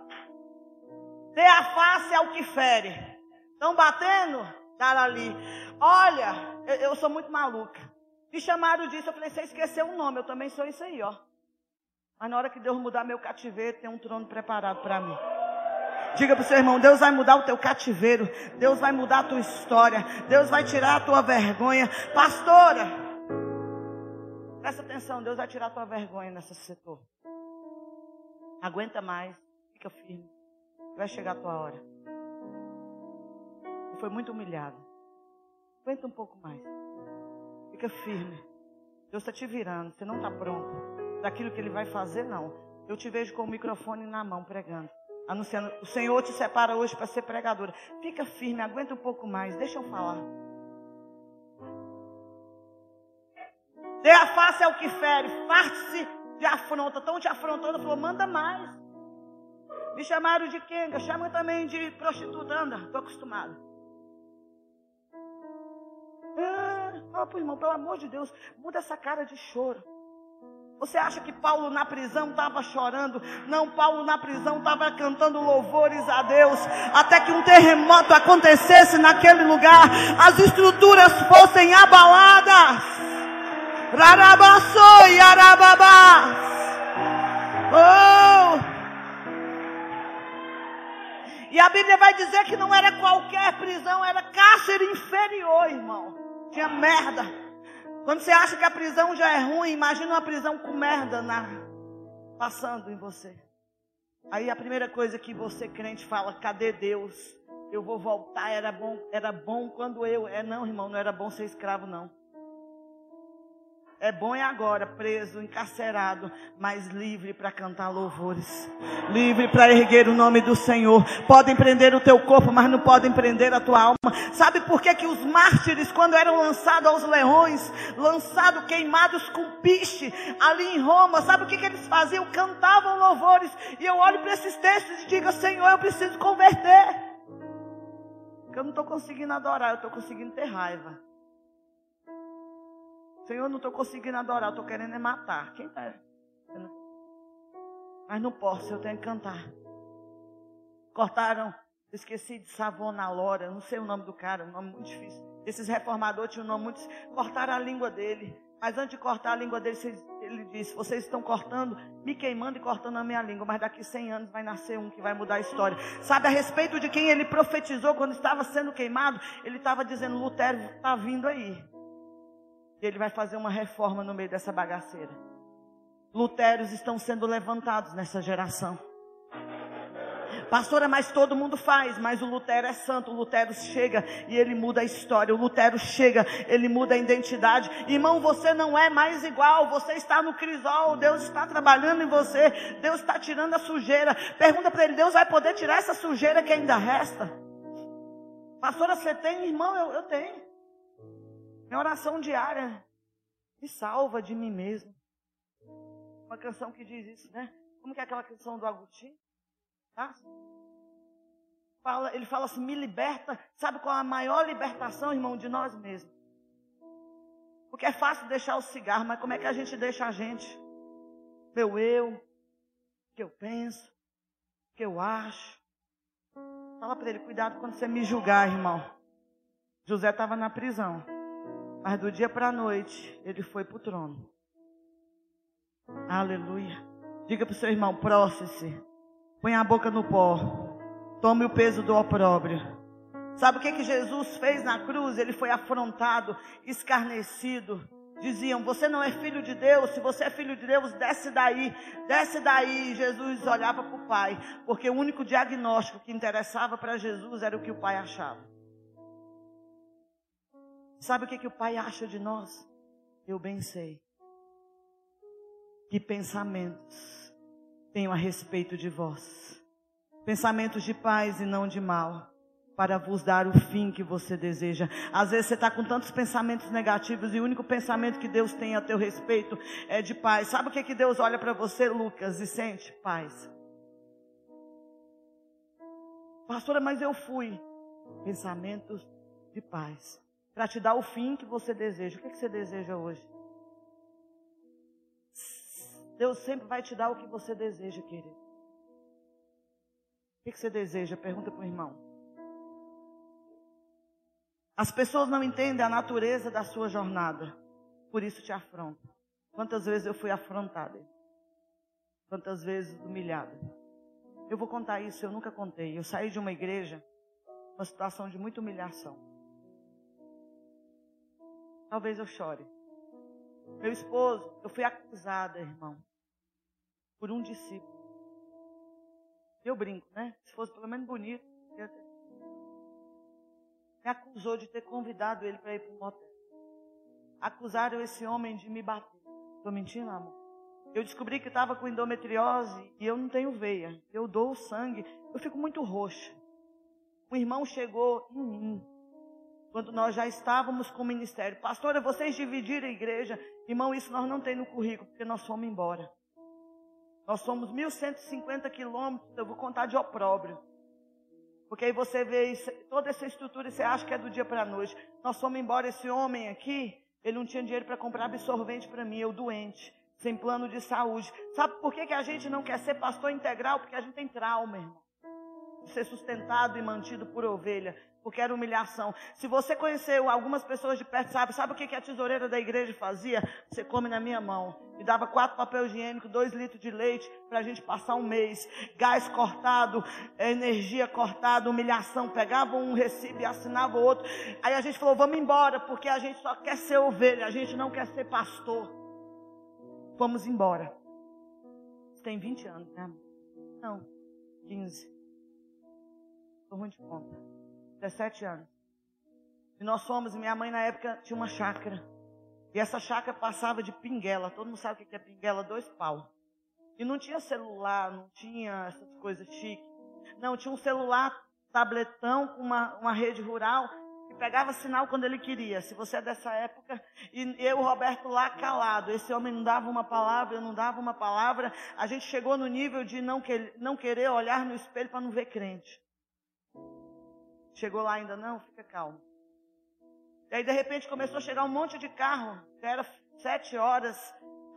Dê a face ao que fere. Estão batendo? Cara ali. Olha, eu, eu, sou muito maluca. Me chamaram disso, eu falei, você esqueceu um nome, eu também sou isso aí, ó. Mas na hora que Deus mudar meu cativeiro, tem um trono preparado para mim. Diga para o seu irmão, Deus vai mudar o teu cativeiro, Deus vai mudar a tua história, Deus vai tirar a tua vergonha. Pastora, presta atenção, Deus vai tirar a tua vergonha nesse setor. Aguenta mais. Fica firme. Vai chegar a tua hora. Foi muito humilhado. Aguenta um pouco mais. Fica firme. Deus está te virando. Você não está pronto. Daquilo que Ele vai fazer, não. Eu te vejo com o microfone na mão pregando. Anunciando. O Senhor te separa hoje para ser pregadora. Fica firme. Aguenta um pouco mais. Deixa eu falar. Dê a face ao que fere. Parte-se de afronta, estão te afrontando, falou, manda mais. Me chamaram de quenga, chamam também de prostituta, anda, estou acostumado. É, fala pro irmão, pelo amor de Deus, muda essa cara de choro. Você acha que Paulo na prisão estava chorando? Não, Paulo na prisão estava cantando louvores a Deus, até que um terremoto acontecesse naquele lugar, as estruturas fossem abaladas. Rarabaçoi, arababá. Oh! E a Bíblia vai dizer que não era qualquer prisão, era cárcere inferior, irmão. Tinha merda. Quando você acha que a prisão já é ruim, imagina uma prisão com merda na, passando em você. Aí a primeira coisa que você crente fala, cadê Deus? Eu vou voltar, era bom, era bom quando eu. É não, irmão, não era bom ser escravo, não. É bom é agora, preso, encarcerado, mas livre para cantar louvores. Livre para erguer o nome do Senhor. Podem prender o teu corpo, mas não podem prender a tua alma. Sabe por que, que os mártires, quando eram lançados aos leões, lançados queimados com piche, ali em Roma, sabe o que, que eles faziam? Cantavam louvores. E eu olho para esses textos e digo, Senhor, eu preciso converter. Porque eu não estou conseguindo adorar, eu estou conseguindo ter raiva. Senhor, não estou conseguindo adorar, estou querendo é matar. Quem está? Mas não posso, eu tenho que cantar. Cortaram, esqueci de Savona Lora, não sei o nome do cara, um nome muito difícil. Esses reformadores tinham um nome muito. Cortaram a língua dele. Mas antes de cortar a língua dele, ele disse: Vocês estão cortando, me queimando e cortando a minha língua, mas daqui 100 anos vai nascer um que vai mudar a história. Sabe a respeito de quem ele profetizou quando estava sendo queimado? Ele estava dizendo: Lutero está vindo aí. E ele vai fazer uma reforma no meio dessa bagaceira. Luteros estão sendo levantados nessa geração. Pastora, mas todo mundo faz, mas o Lutero é santo, o Lutero chega e ele muda a história, o Lutero chega, ele muda a identidade. Irmão, você não é mais igual, você está no crisol, Deus está trabalhando em você, Deus está tirando a sujeira. Pergunta para ele, Deus vai poder tirar essa sujeira que ainda resta? Pastora, você tem? Irmão, eu, eu tenho. Minha oração diária me salva de mim mesmo. Uma canção que diz isso, né? Como que é aquela canção do Agostinho? Tá? Fala, ele fala assim: me liberta. Sabe qual é a maior libertação, irmão, de nós mesmos? Porque é fácil deixar o cigarro, mas como é que a gente deixa a gente? Meu eu, o que eu penso, o que eu acho. Fala para ele: cuidado quando você me julgar, irmão. José estava na prisão, mas do dia para a noite ele foi para o trono. Aleluia. Diga para o seu irmão: próxese. Põe a boca no pó. Tome o peso do opróbrio. Sabe o que, que Jesus fez na cruz? Ele foi afrontado, escarnecido. Diziam: Você não é filho de Deus. Se você é filho de Deus, desce daí, desce daí. Jesus olhava para o Pai, porque o único diagnóstico que interessava para Jesus era o que o Pai achava. Sabe o que, que o Pai acha de nós? Eu bem sei. Que pensamentos tenho a respeito de vós. Pensamentos de paz e não de mal, para vos dar o fim que você deseja. Às vezes você está com tantos pensamentos negativos e o único pensamento que Deus tem a teu respeito é de paz. Sabe o que, que Deus olha para você, Lucas, e sente? Paz. Pastora, mas eu fui. Pensamentos de paz. Para te dar o fim que você deseja. O que, que você deseja hoje? Deus sempre vai te dar o que você deseja, querido. O que você deseja? Pergunta para o irmão. As pessoas não entendem a natureza da sua jornada, por isso te afrontam. Quantas vezes eu fui afrontada? Quantas vezes humilhada? Eu vou contar isso, eu nunca contei. Eu saí de uma igreja, uma situação de muita humilhação. Talvez eu chore. Meu esposo, eu fui acusada, irmão, por um discípulo. Eu brinco, né? Se fosse pelo menos bonito, eu ter... me acusou de ter convidado ele para ir para um motel. Acusaram esse homem de me bater. Estou mentindo, amor? Eu descobri que estava com endometriose e eu não tenho veia. Eu dou o sangue. Eu fico muito roxa. Um irmão chegou em mim quando nós já estávamos com o ministério. Pastora, vocês dividiram a igreja. Irmão, isso nós não tem no currículo, porque nós fomos embora. Nós somos 1.150 quilômetros, eu vou contar de opróbrio. Porque aí você vê isso, toda essa estrutura e você acha que é do dia para a noite. Nós fomos embora, esse homem aqui, ele não tinha dinheiro para comprar absorvente para mim, eu doente, sem plano de saúde. Sabe por que, que a gente não quer ser pastor integral? Porque a gente tem trauma, irmão. De ser sustentado e mantido por ovelha porque era humilhação. Se você conheceu algumas pessoas de perto, sabe, sabe o que a tesoureira da igreja fazia? Você come na minha mão. E dava quatro papel higiênico, dois litros de leite para a gente passar um mês. Gás cortado, energia cortada, humilhação. Pegava um recibo e assinava outro. Aí a gente falou, vamos embora, porque a gente só quer ser ovelha, a gente não quer ser pastor. Vamos embora. Você tem 20 anos, né? Não, 15. Estou ruim de conta. 17 anos. E nós fomos, minha mãe na época tinha uma chácara. E essa chácara passava de pinguela. Todo mundo sabe o que é pinguela? Dois pau. E não tinha celular, não tinha essas coisas chiques. Não, tinha um celular tabletão com uma, uma rede rural que pegava sinal quando ele queria. Se você é dessa época, e eu, Roberto, lá calado, esse homem não dava uma palavra, eu não dava uma palavra. A gente chegou no nível de não, que, não querer olhar no espelho para não ver crente. Chegou lá ainda não? Fica calmo. E aí de repente começou a chegar um monte de carro. Já era sete horas.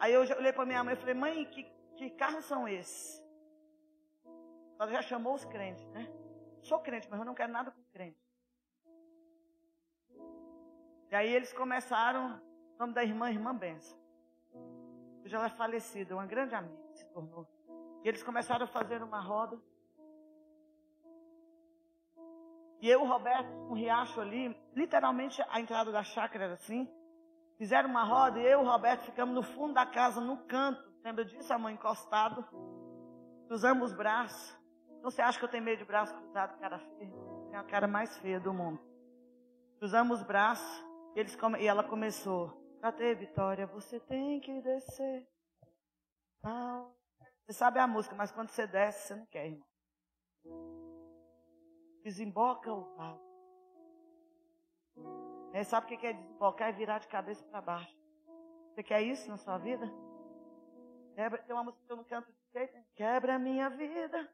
Aí eu olhei para minha mãe e falei, mãe, que, que carros são esses? Ela já chamou os crentes, né? Sou crente, mas eu não quero nada com crente. E aí eles começaram, o nome da irmã, irmã Benção. Hoje ela é falecida, uma grande amiga se tornou. E eles começaram a fazer uma roda. E eu, Roberto, um riacho ali, literalmente a entrada da chácara era assim. Fizeram uma roda e eu e Roberto ficamos no fundo da casa, no canto. Lembra disso? A mãe encostado. Cruzamos os braços. Então você acha que eu tenho medo de braço cruzado, cara feia? É a cara mais feia do mundo. Cruzamos os braços eles come... e ela começou. Ter vitória, você tem que descer. Não. Você sabe a música, mas quando você desce, você não quer, irmão. Desemboca o pau. É, sabe o que é desembocar? É virar de cabeça para baixo. Você quer isso na sua vida? Quebra, tem uma música que eu não canto de jeito. Quebra minha vida.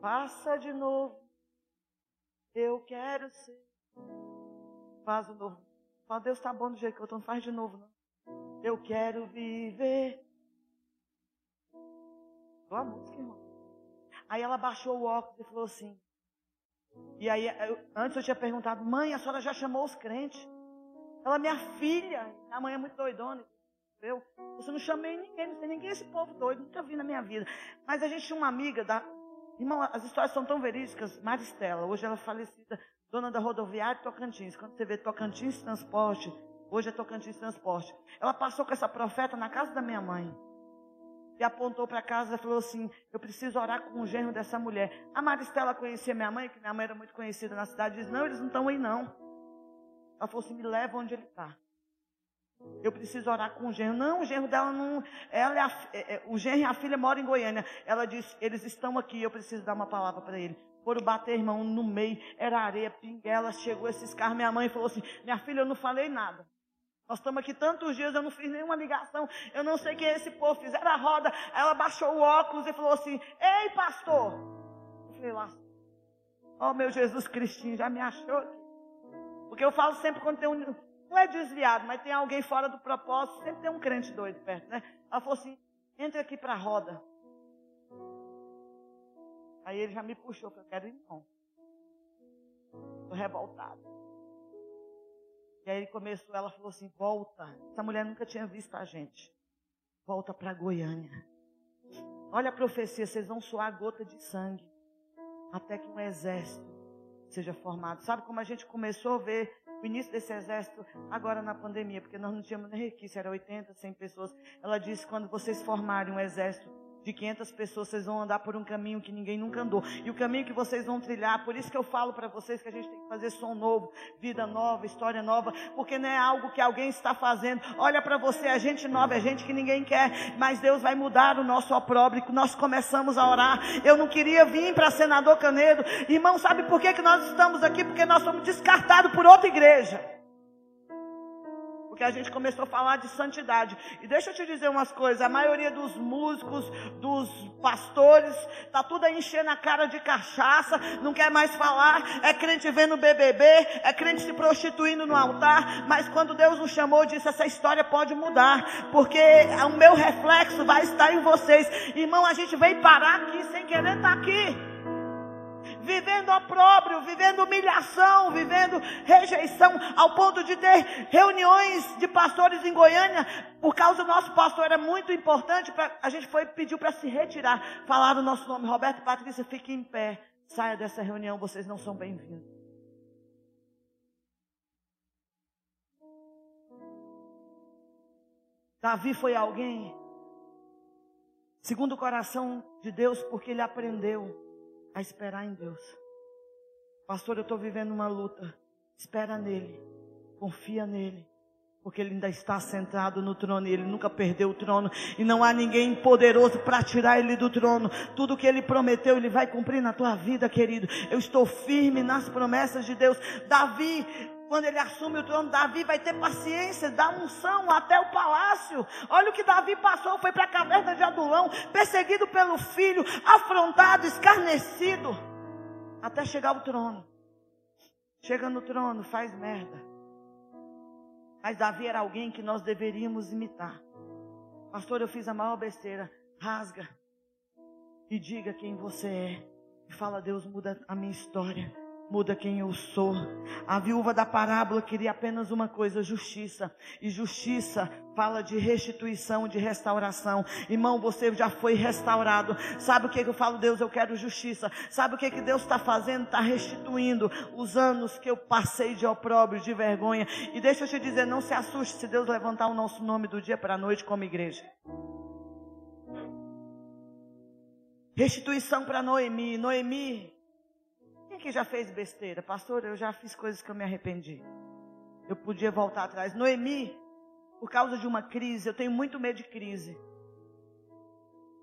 Faça de novo. Eu quero ser. Faz o novo. Fala, Deus está bom do jeito que eu estou, não faz de novo, não. Eu quero viver. Boa música, irmão. Aí ela baixou o óculos e falou assim: e aí, eu, antes eu tinha perguntado, mãe, a senhora já chamou os crentes? Ela, minha filha, a mãe é muito doidona. Eu, você não chamei ninguém, não sei ninguém esse povo doido, nunca vi na minha vida. Mas a gente tinha uma amiga da. Irmão, as histórias são tão verídicas. Maristela, hoje ela é falecida, dona da rodoviária Tocantins. Quando você vê Tocantins Transporte, hoje é Tocantins Transporte. Ela passou com essa profeta na casa da minha mãe e apontou para casa e falou assim: Eu preciso orar com o genro dessa mulher. A Maristela conhecia minha mãe, que minha mãe era muito conhecida na cidade, disse: Não, eles não estão aí não. Ela falou assim: Me leva onde ele está. Eu preciso orar com o genro. Não, o genro dela não. Ela é a, é, é, o genro e a filha moram em Goiânia. Ela disse: Eles estão aqui, eu preciso dar uma palavra para ele. Foram bater, irmão, no meio, era areia, pinguela, chegou esses carros. Minha mãe falou assim: Minha filha, eu não falei nada. Nós estamos aqui tantos dias, eu não fiz nenhuma ligação. Eu não sei quem é esse povo. Fizeram a roda. Ela baixou o óculos e falou assim: Ei, pastor. Eu falei lá. Oh, meu Jesus Cristinho, já me achou. Porque eu falo sempre quando tem um. Não é desviado, mas tem alguém fora do propósito. Sempre tem um crente doido perto, né? Ela falou assim: Entre aqui para a roda. Aí ele já me puxou. Eu falei: Quero ir não. Estou revoltado. E aí ele começou, ela falou assim: volta. Essa mulher nunca tinha visto a gente. Volta para Goiânia. Olha a profecia, vocês vão suar gota de sangue. Até que um exército seja formado. Sabe como a gente começou a ver o início desse exército agora na pandemia? Porque nós não tínhamos nem requisito, era 80, 100 pessoas. Ela disse: quando vocês formarem um exército de 500 pessoas, vocês vão andar por um caminho que ninguém nunca andou. E o caminho que vocês vão trilhar, por isso que eu falo para vocês que a gente tem que fazer som novo, vida nova, história nova, porque não é algo que alguém está fazendo. Olha para você, a gente nova, é gente que ninguém quer, mas Deus vai mudar o nosso opróbrio. Nós começamos a orar. Eu não queria vir para senador Canedo. Irmão, sabe por que, que nós estamos aqui? Porque nós somos descartados por outra igreja porque a gente começou a falar de santidade. E deixa eu te dizer umas coisas: a maioria dos músicos, dos pastores, tá tudo enchendo a cara de cachaça, não quer mais falar, é crente vendo BBB, é crente se prostituindo no altar. Mas quando Deus nos chamou, disse: essa história pode mudar, porque o meu reflexo vai estar em vocês. Irmão, a gente veio parar aqui sem querer estar tá aqui vivendo opróbrio, vivendo humilhação, vivendo rejeição, ao ponto de ter reuniões de pastores em Goiânia, por causa do nosso pastor era muito importante, pra, a gente foi pediu para se retirar, falar o nosso nome, Roberto e Patrícia, fiquem em pé, saia dessa reunião, vocês não são bem-vindos. Davi foi alguém segundo o coração de Deus, porque ele aprendeu a esperar em Deus. Pastor, eu estou vivendo uma luta. Espera nele. Confia nele. Porque ele ainda está sentado no trono e ele nunca perdeu o trono. E não há ninguém poderoso para tirar ele do trono. Tudo que ele prometeu, ele vai cumprir na tua vida, querido. Eu estou firme nas promessas de Deus. Davi quando ele assume o trono, Davi vai ter paciência, dá unção até o palácio. Olha o que Davi passou, foi para a caverna de Adulão, perseguido pelo filho, afrontado, escarnecido, até chegar ao trono. Chega no trono, faz merda. Mas Davi era alguém que nós deveríamos imitar. Pastor, eu fiz a maior besteira. Rasga e diga quem você é. E fala, Deus, muda a minha história muda quem eu sou. A viúva da parábola queria apenas uma coisa: justiça. E justiça fala de restituição, de restauração. Irmão, você já foi restaurado. Sabe o que eu falo, Deus? Eu quero justiça. Sabe o que, que Deus está fazendo? Está restituindo os anos que eu passei de opróbrio, de vergonha. E deixa eu te dizer: não se assuste se Deus levantar o nosso nome do dia para a noite como igreja. Restituição para Noemi. Noemi quem que já fez besteira? Pastor, eu já fiz coisas que eu me arrependi. Eu podia voltar atrás. Noemi, por causa de uma crise, eu tenho muito medo de crise.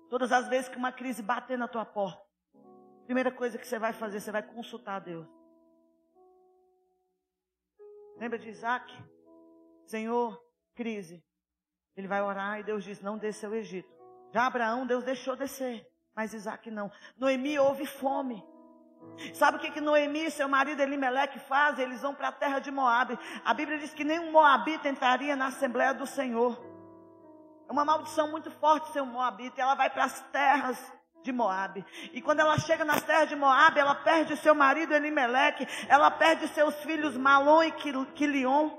Todas as vezes que uma crise bater na tua porta, primeira coisa que você vai fazer, você vai consultar Deus. Lembra de Isaac? Senhor, crise. Ele vai orar e Deus diz: Não desça ao Egito. Já Abraão, Deus deixou descer, mas Isaac não. Noemi houve fome. Sabe o que, que Noemi e seu marido Elimeleque fazem? Eles vão para a terra de Moab. A Bíblia diz que nenhum moabita entraria na Assembleia do Senhor. É uma maldição muito forte ser um moabita. Ela vai para as terras de Moab. E quando ela chega nas terras de Moab, ela perde seu marido Elimeleque, ela perde seus filhos Malon e Quilion.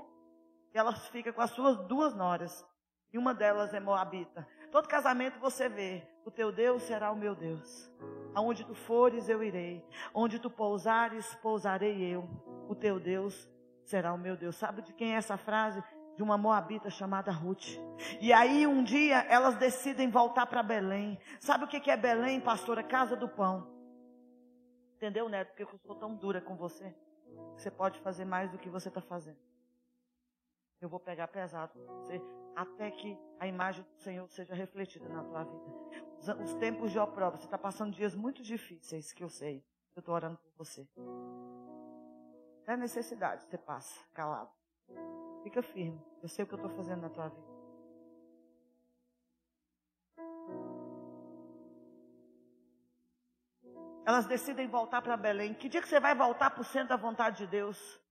E ela fica com as suas duas noras. E uma delas é moabita. Todo casamento você vê, o teu Deus será o meu Deus. Aonde tu fores, eu irei. Onde tu pousares, pousarei eu. O teu Deus será o meu Deus. Sabe de quem é essa frase? De uma moabita chamada Ruth. E aí um dia elas decidem voltar para Belém. Sabe o que é Belém, pastora? Casa do pão. Entendeu, Neto? Porque eu sou tão dura com você. Você pode fazer mais do que você está fazendo. Eu vou pegar pesado com você até que a imagem do Senhor seja refletida na tua vida. Os, os tempos de opróbrio, você está passando dias muito difíceis, que eu sei. Eu estou orando por você. É necessidade, você passa, calado. Fica firme. Eu sei o que eu estou fazendo na tua vida. Elas decidem voltar para Belém. Que dia que você vai voltar para o centro da vontade de Deus?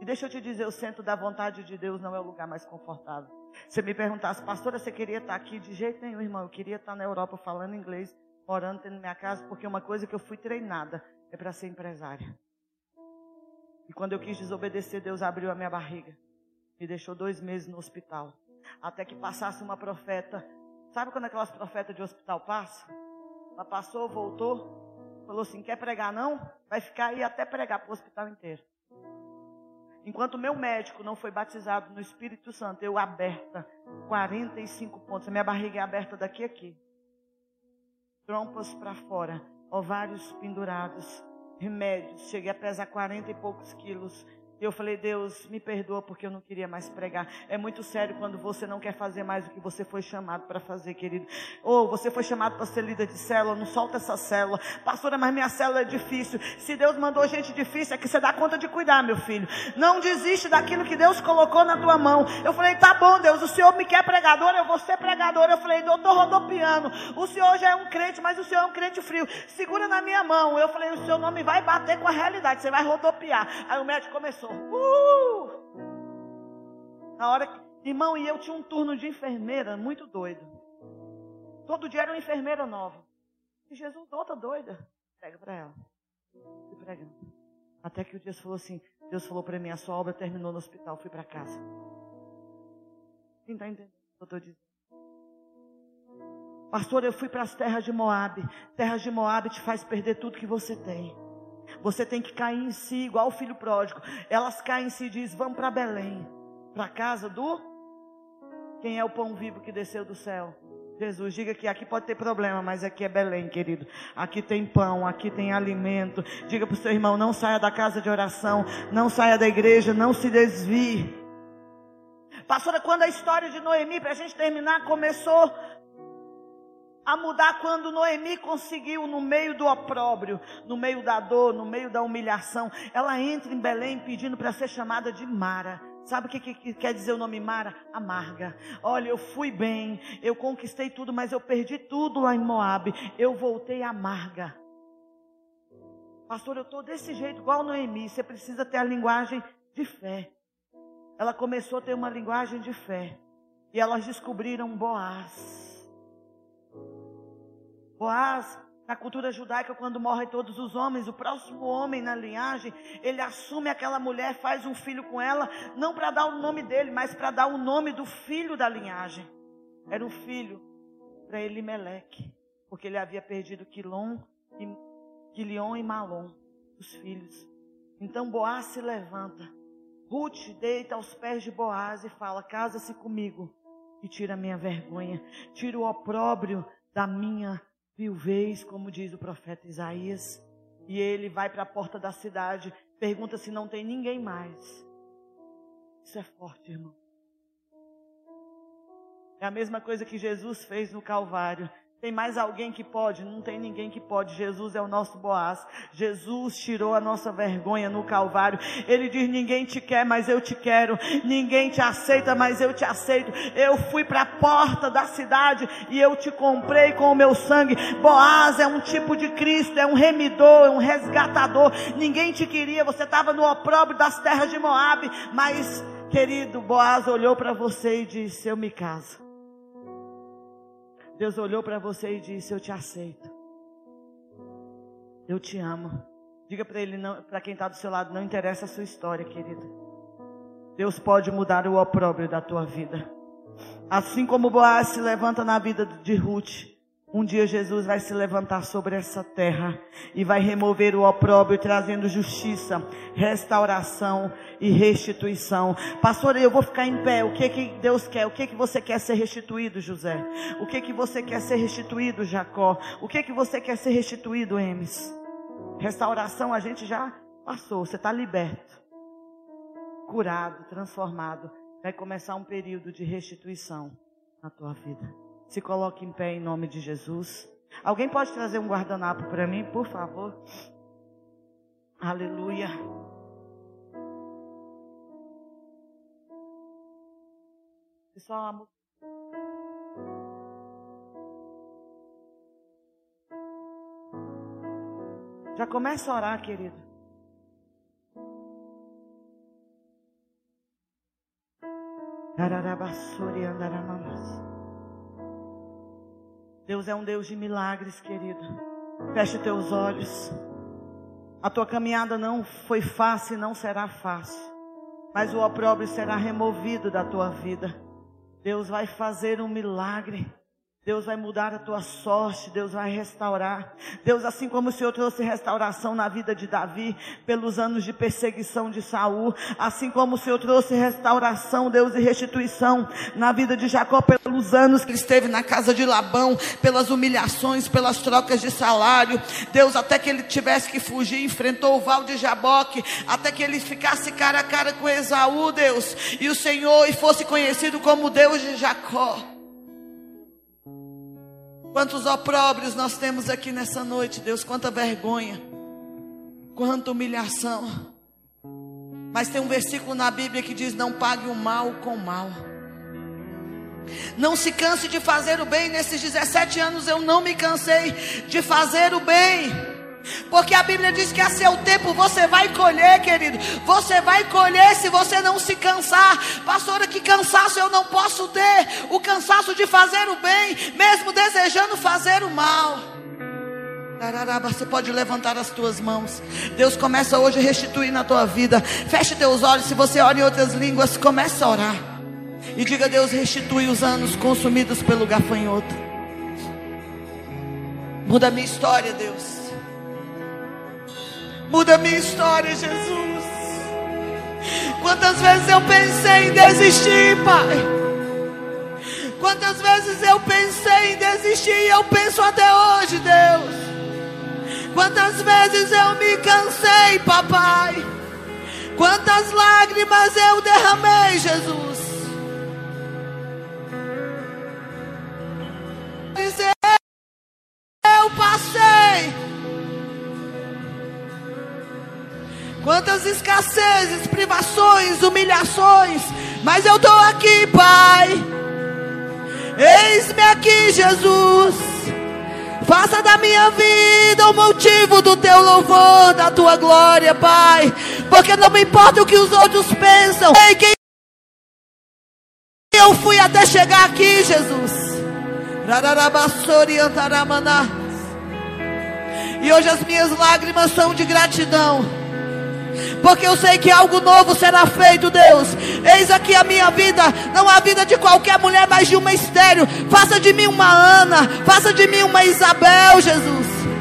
E deixa eu te dizer, o centro da vontade de Deus não é o lugar mais confortável. Você me perguntasse, pastora, você queria estar aqui? De jeito nenhum, irmão. Eu queria estar na Europa falando inglês, orando tendo minha casa, porque uma coisa que eu fui treinada é para ser empresária. E quando eu quis desobedecer, Deus abriu a minha barriga. Me deixou dois meses no hospital. Até que passasse uma profeta. Sabe quando aquelas profetas de hospital passam? Ela passou, voltou, falou assim: quer pregar não? Vai ficar aí até pregar para o hospital inteiro. Enquanto meu médico não foi batizado no Espírito Santo, eu aberta 45 pontos. A minha barriga é aberta daqui a aqui. Trompas para fora, ovários pendurados, remédios. Cheguei a pesar 40 e poucos quilos. Eu falei, Deus, me perdoa porque eu não queria mais pregar. É muito sério quando você não quer fazer mais do que você foi chamado para fazer, querido. Ou você foi chamado para ser líder de célula, não solta essa célula. Pastora, mas minha célula é difícil. Se Deus mandou gente difícil, é que você dá conta de cuidar, meu filho. Não desiste daquilo que Deus colocou na tua mão. Eu falei, tá bom, Deus, o Senhor me quer pregador, eu vou ser pregador. Eu falei, doutor rodopiano, o Senhor já é um crente, mas o Senhor é um crente frio. Segura na minha mão. Eu falei, o Senhor não me vai bater com a realidade, você vai rodopiar. Aí o médico começou. Uh! Na hora que, irmão, e eu tinha um turno de enfermeira muito doido. Todo dia era uma enfermeira nova. E Jesus, outra doida, pega para ela. Fui pregando. Até que o Deus falou assim: Deus falou para mim, a sua obra terminou no hospital, fui para casa. Quem está entendendo o que eu estou dizendo? Pastor, eu fui para as terras de Moab. Terras de Moab te faz perder tudo que você tem. Você tem que cair em si, igual o filho pródigo. Elas caem em si e dizem: Vamos para Belém, para a casa do. Quem é o pão vivo que desceu do céu? Jesus, diga que aqui pode ter problema, mas aqui é Belém, querido. Aqui tem pão, aqui tem alimento. Diga para o seu irmão: não saia da casa de oração, não saia da igreja, não se desvie. Pastora, quando a história de Noemi, para a gente terminar, começou a mudar quando Noemi conseguiu, no meio do opróbrio, no meio da dor, no meio da humilhação, ela entra em Belém pedindo para ser chamada de Mara. Sabe o que, que, quer dizer o nome Mara? Amarga. Olha, eu fui bem, eu conquistei tudo, mas eu perdi tudo lá em Moab. Eu voltei amarga. Pastor, eu estou desse jeito, igual Noemi. Você precisa ter a linguagem de fé. Ela começou a ter uma linguagem de fé. E elas descobriram Boaz. Boaz, na cultura judaica, quando morrem todos os homens, o próximo homem na linhagem, ele assume aquela mulher, faz um filho com ela, não para dar o nome dele, mas para dar o nome do filho da linhagem. Era um filho para Elimeleque, porque ele havia perdido Quilom Quilion e Malom, os filhos. Então Boaz se levanta. Ruth deita aos pés de Boaz e fala: Casa-se comigo e tira a minha vergonha, tira o opróbrio da minha viuvez, como diz o profeta Isaías. E ele vai para a porta da cidade, pergunta se não tem ninguém mais. Isso é forte, irmão. É a mesma coisa que Jesus fez no Calvário. Tem mais alguém que pode? Não tem ninguém que pode. Jesus é o nosso Boaz. Jesus tirou a nossa vergonha no Calvário. Ele diz: Ninguém te quer, mas eu te quero. Ninguém te aceita, mas eu te aceito. Eu fui para a porta da cidade e eu te comprei com o meu sangue. Boaz é um tipo de Cristo, é um remidor, é um resgatador. Ninguém te queria, você estava no opróbrio das terras de Moabe, mas, querido, Boaz olhou para você e disse: Eu me caso. Deus olhou para você e disse: Eu te aceito. Eu te amo. Diga para ele, para quem está do seu lado, não interessa a sua história, querida. Deus pode mudar o opróbrio da tua vida. Assim como Boaz se levanta na vida de Ruth, um dia Jesus vai se levantar sobre essa terra e vai remover o opróbrio, trazendo justiça, restauração e restituição. Pastor, eu vou ficar em pé. O que que Deus quer? O que que você quer ser restituído, José? O que que você quer ser restituído, Jacó? O que que você quer ser restituído, Emes? Restauração a gente já passou. Você está liberto, curado, transformado. Vai começar um período de restituição na tua vida. Se coloque em pé em nome de Jesus. Alguém pode trazer um guardanapo para mim, por favor? Aleluia. Pessoal, Já começa a orar, querido. Gararabassuri andaramamas. Deus é um Deus de milagres, querido. Feche teus olhos. A tua caminhada não foi fácil e não será fácil. Mas o opróbrio será removido da tua vida. Deus vai fazer um milagre. Deus vai mudar a tua sorte, Deus vai restaurar. Deus, assim como o Senhor trouxe restauração na vida de Davi, pelos anos de perseguição de Saul, assim como o Senhor trouxe restauração, Deus, e restituição na vida de Jacó, pelos anos que ele esteve na casa de Labão, pelas humilhações, pelas trocas de salário. Deus, até que ele tivesse que fugir, enfrentou o val de Jaboque, até que ele ficasse cara a cara com Esaú, Deus, e o Senhor, e fosse conhecido como Deus de Jacó. Quantos opróbrios nós temos aqui nessa noite, Deus, quanta vergonha, quanta humilhação. Mas tem um versículo na Bíblia que diz: Não pague o mal com o mal. Não se canse de fazer o bem. Nesses 17 anos eu não me cansei de fazer o bem. Porque a Bíblia diz que a seu tempo você vai colher, querido. Você vai colher se você não se cansar. Pastora, que cansaço eu não posso ter. O cansaço de fazer o bem, mesmo desejando fazer o mal. Você pode levantar as tuas mãos. Deus começa hoje a restituir na tua vida. Feche teus olhos. Se você ora em outras línguas, comece a orar. E diga: Deus, restitui os anos consumidos pelo gafanhoto. Muda a minha história, Deus. Muda a minha história, Jesus. Quantas vezes eu pensei em desistir, Pai. Quantas vezes eu pensei em desistir e eu penso até hoje, Deus. Quantas vezes eu me cansei, papai. Quantas lágrimas eu derramei, Jesus. Eu passei. Quantas escassezes, privações, humilhações. Mas eu estou aqui, Pai. Eis-me aqui, Jesus. Faça da minha vida o motivo do teu louvor, da tua glória, Pai. Porque não me importa o que os outros pensam. Ei, quem eu fui até chegar aqui, Jesus. E hoje as minhas lágrimas são de gratidão. Porque eu sei que algo novo será feito, Deus. Eis aqui a minha vida, não a vida de qualquer mulher, mas de uma estéreo. Faça de mim uma Ana, faça de mim uma Isabel, Jesus.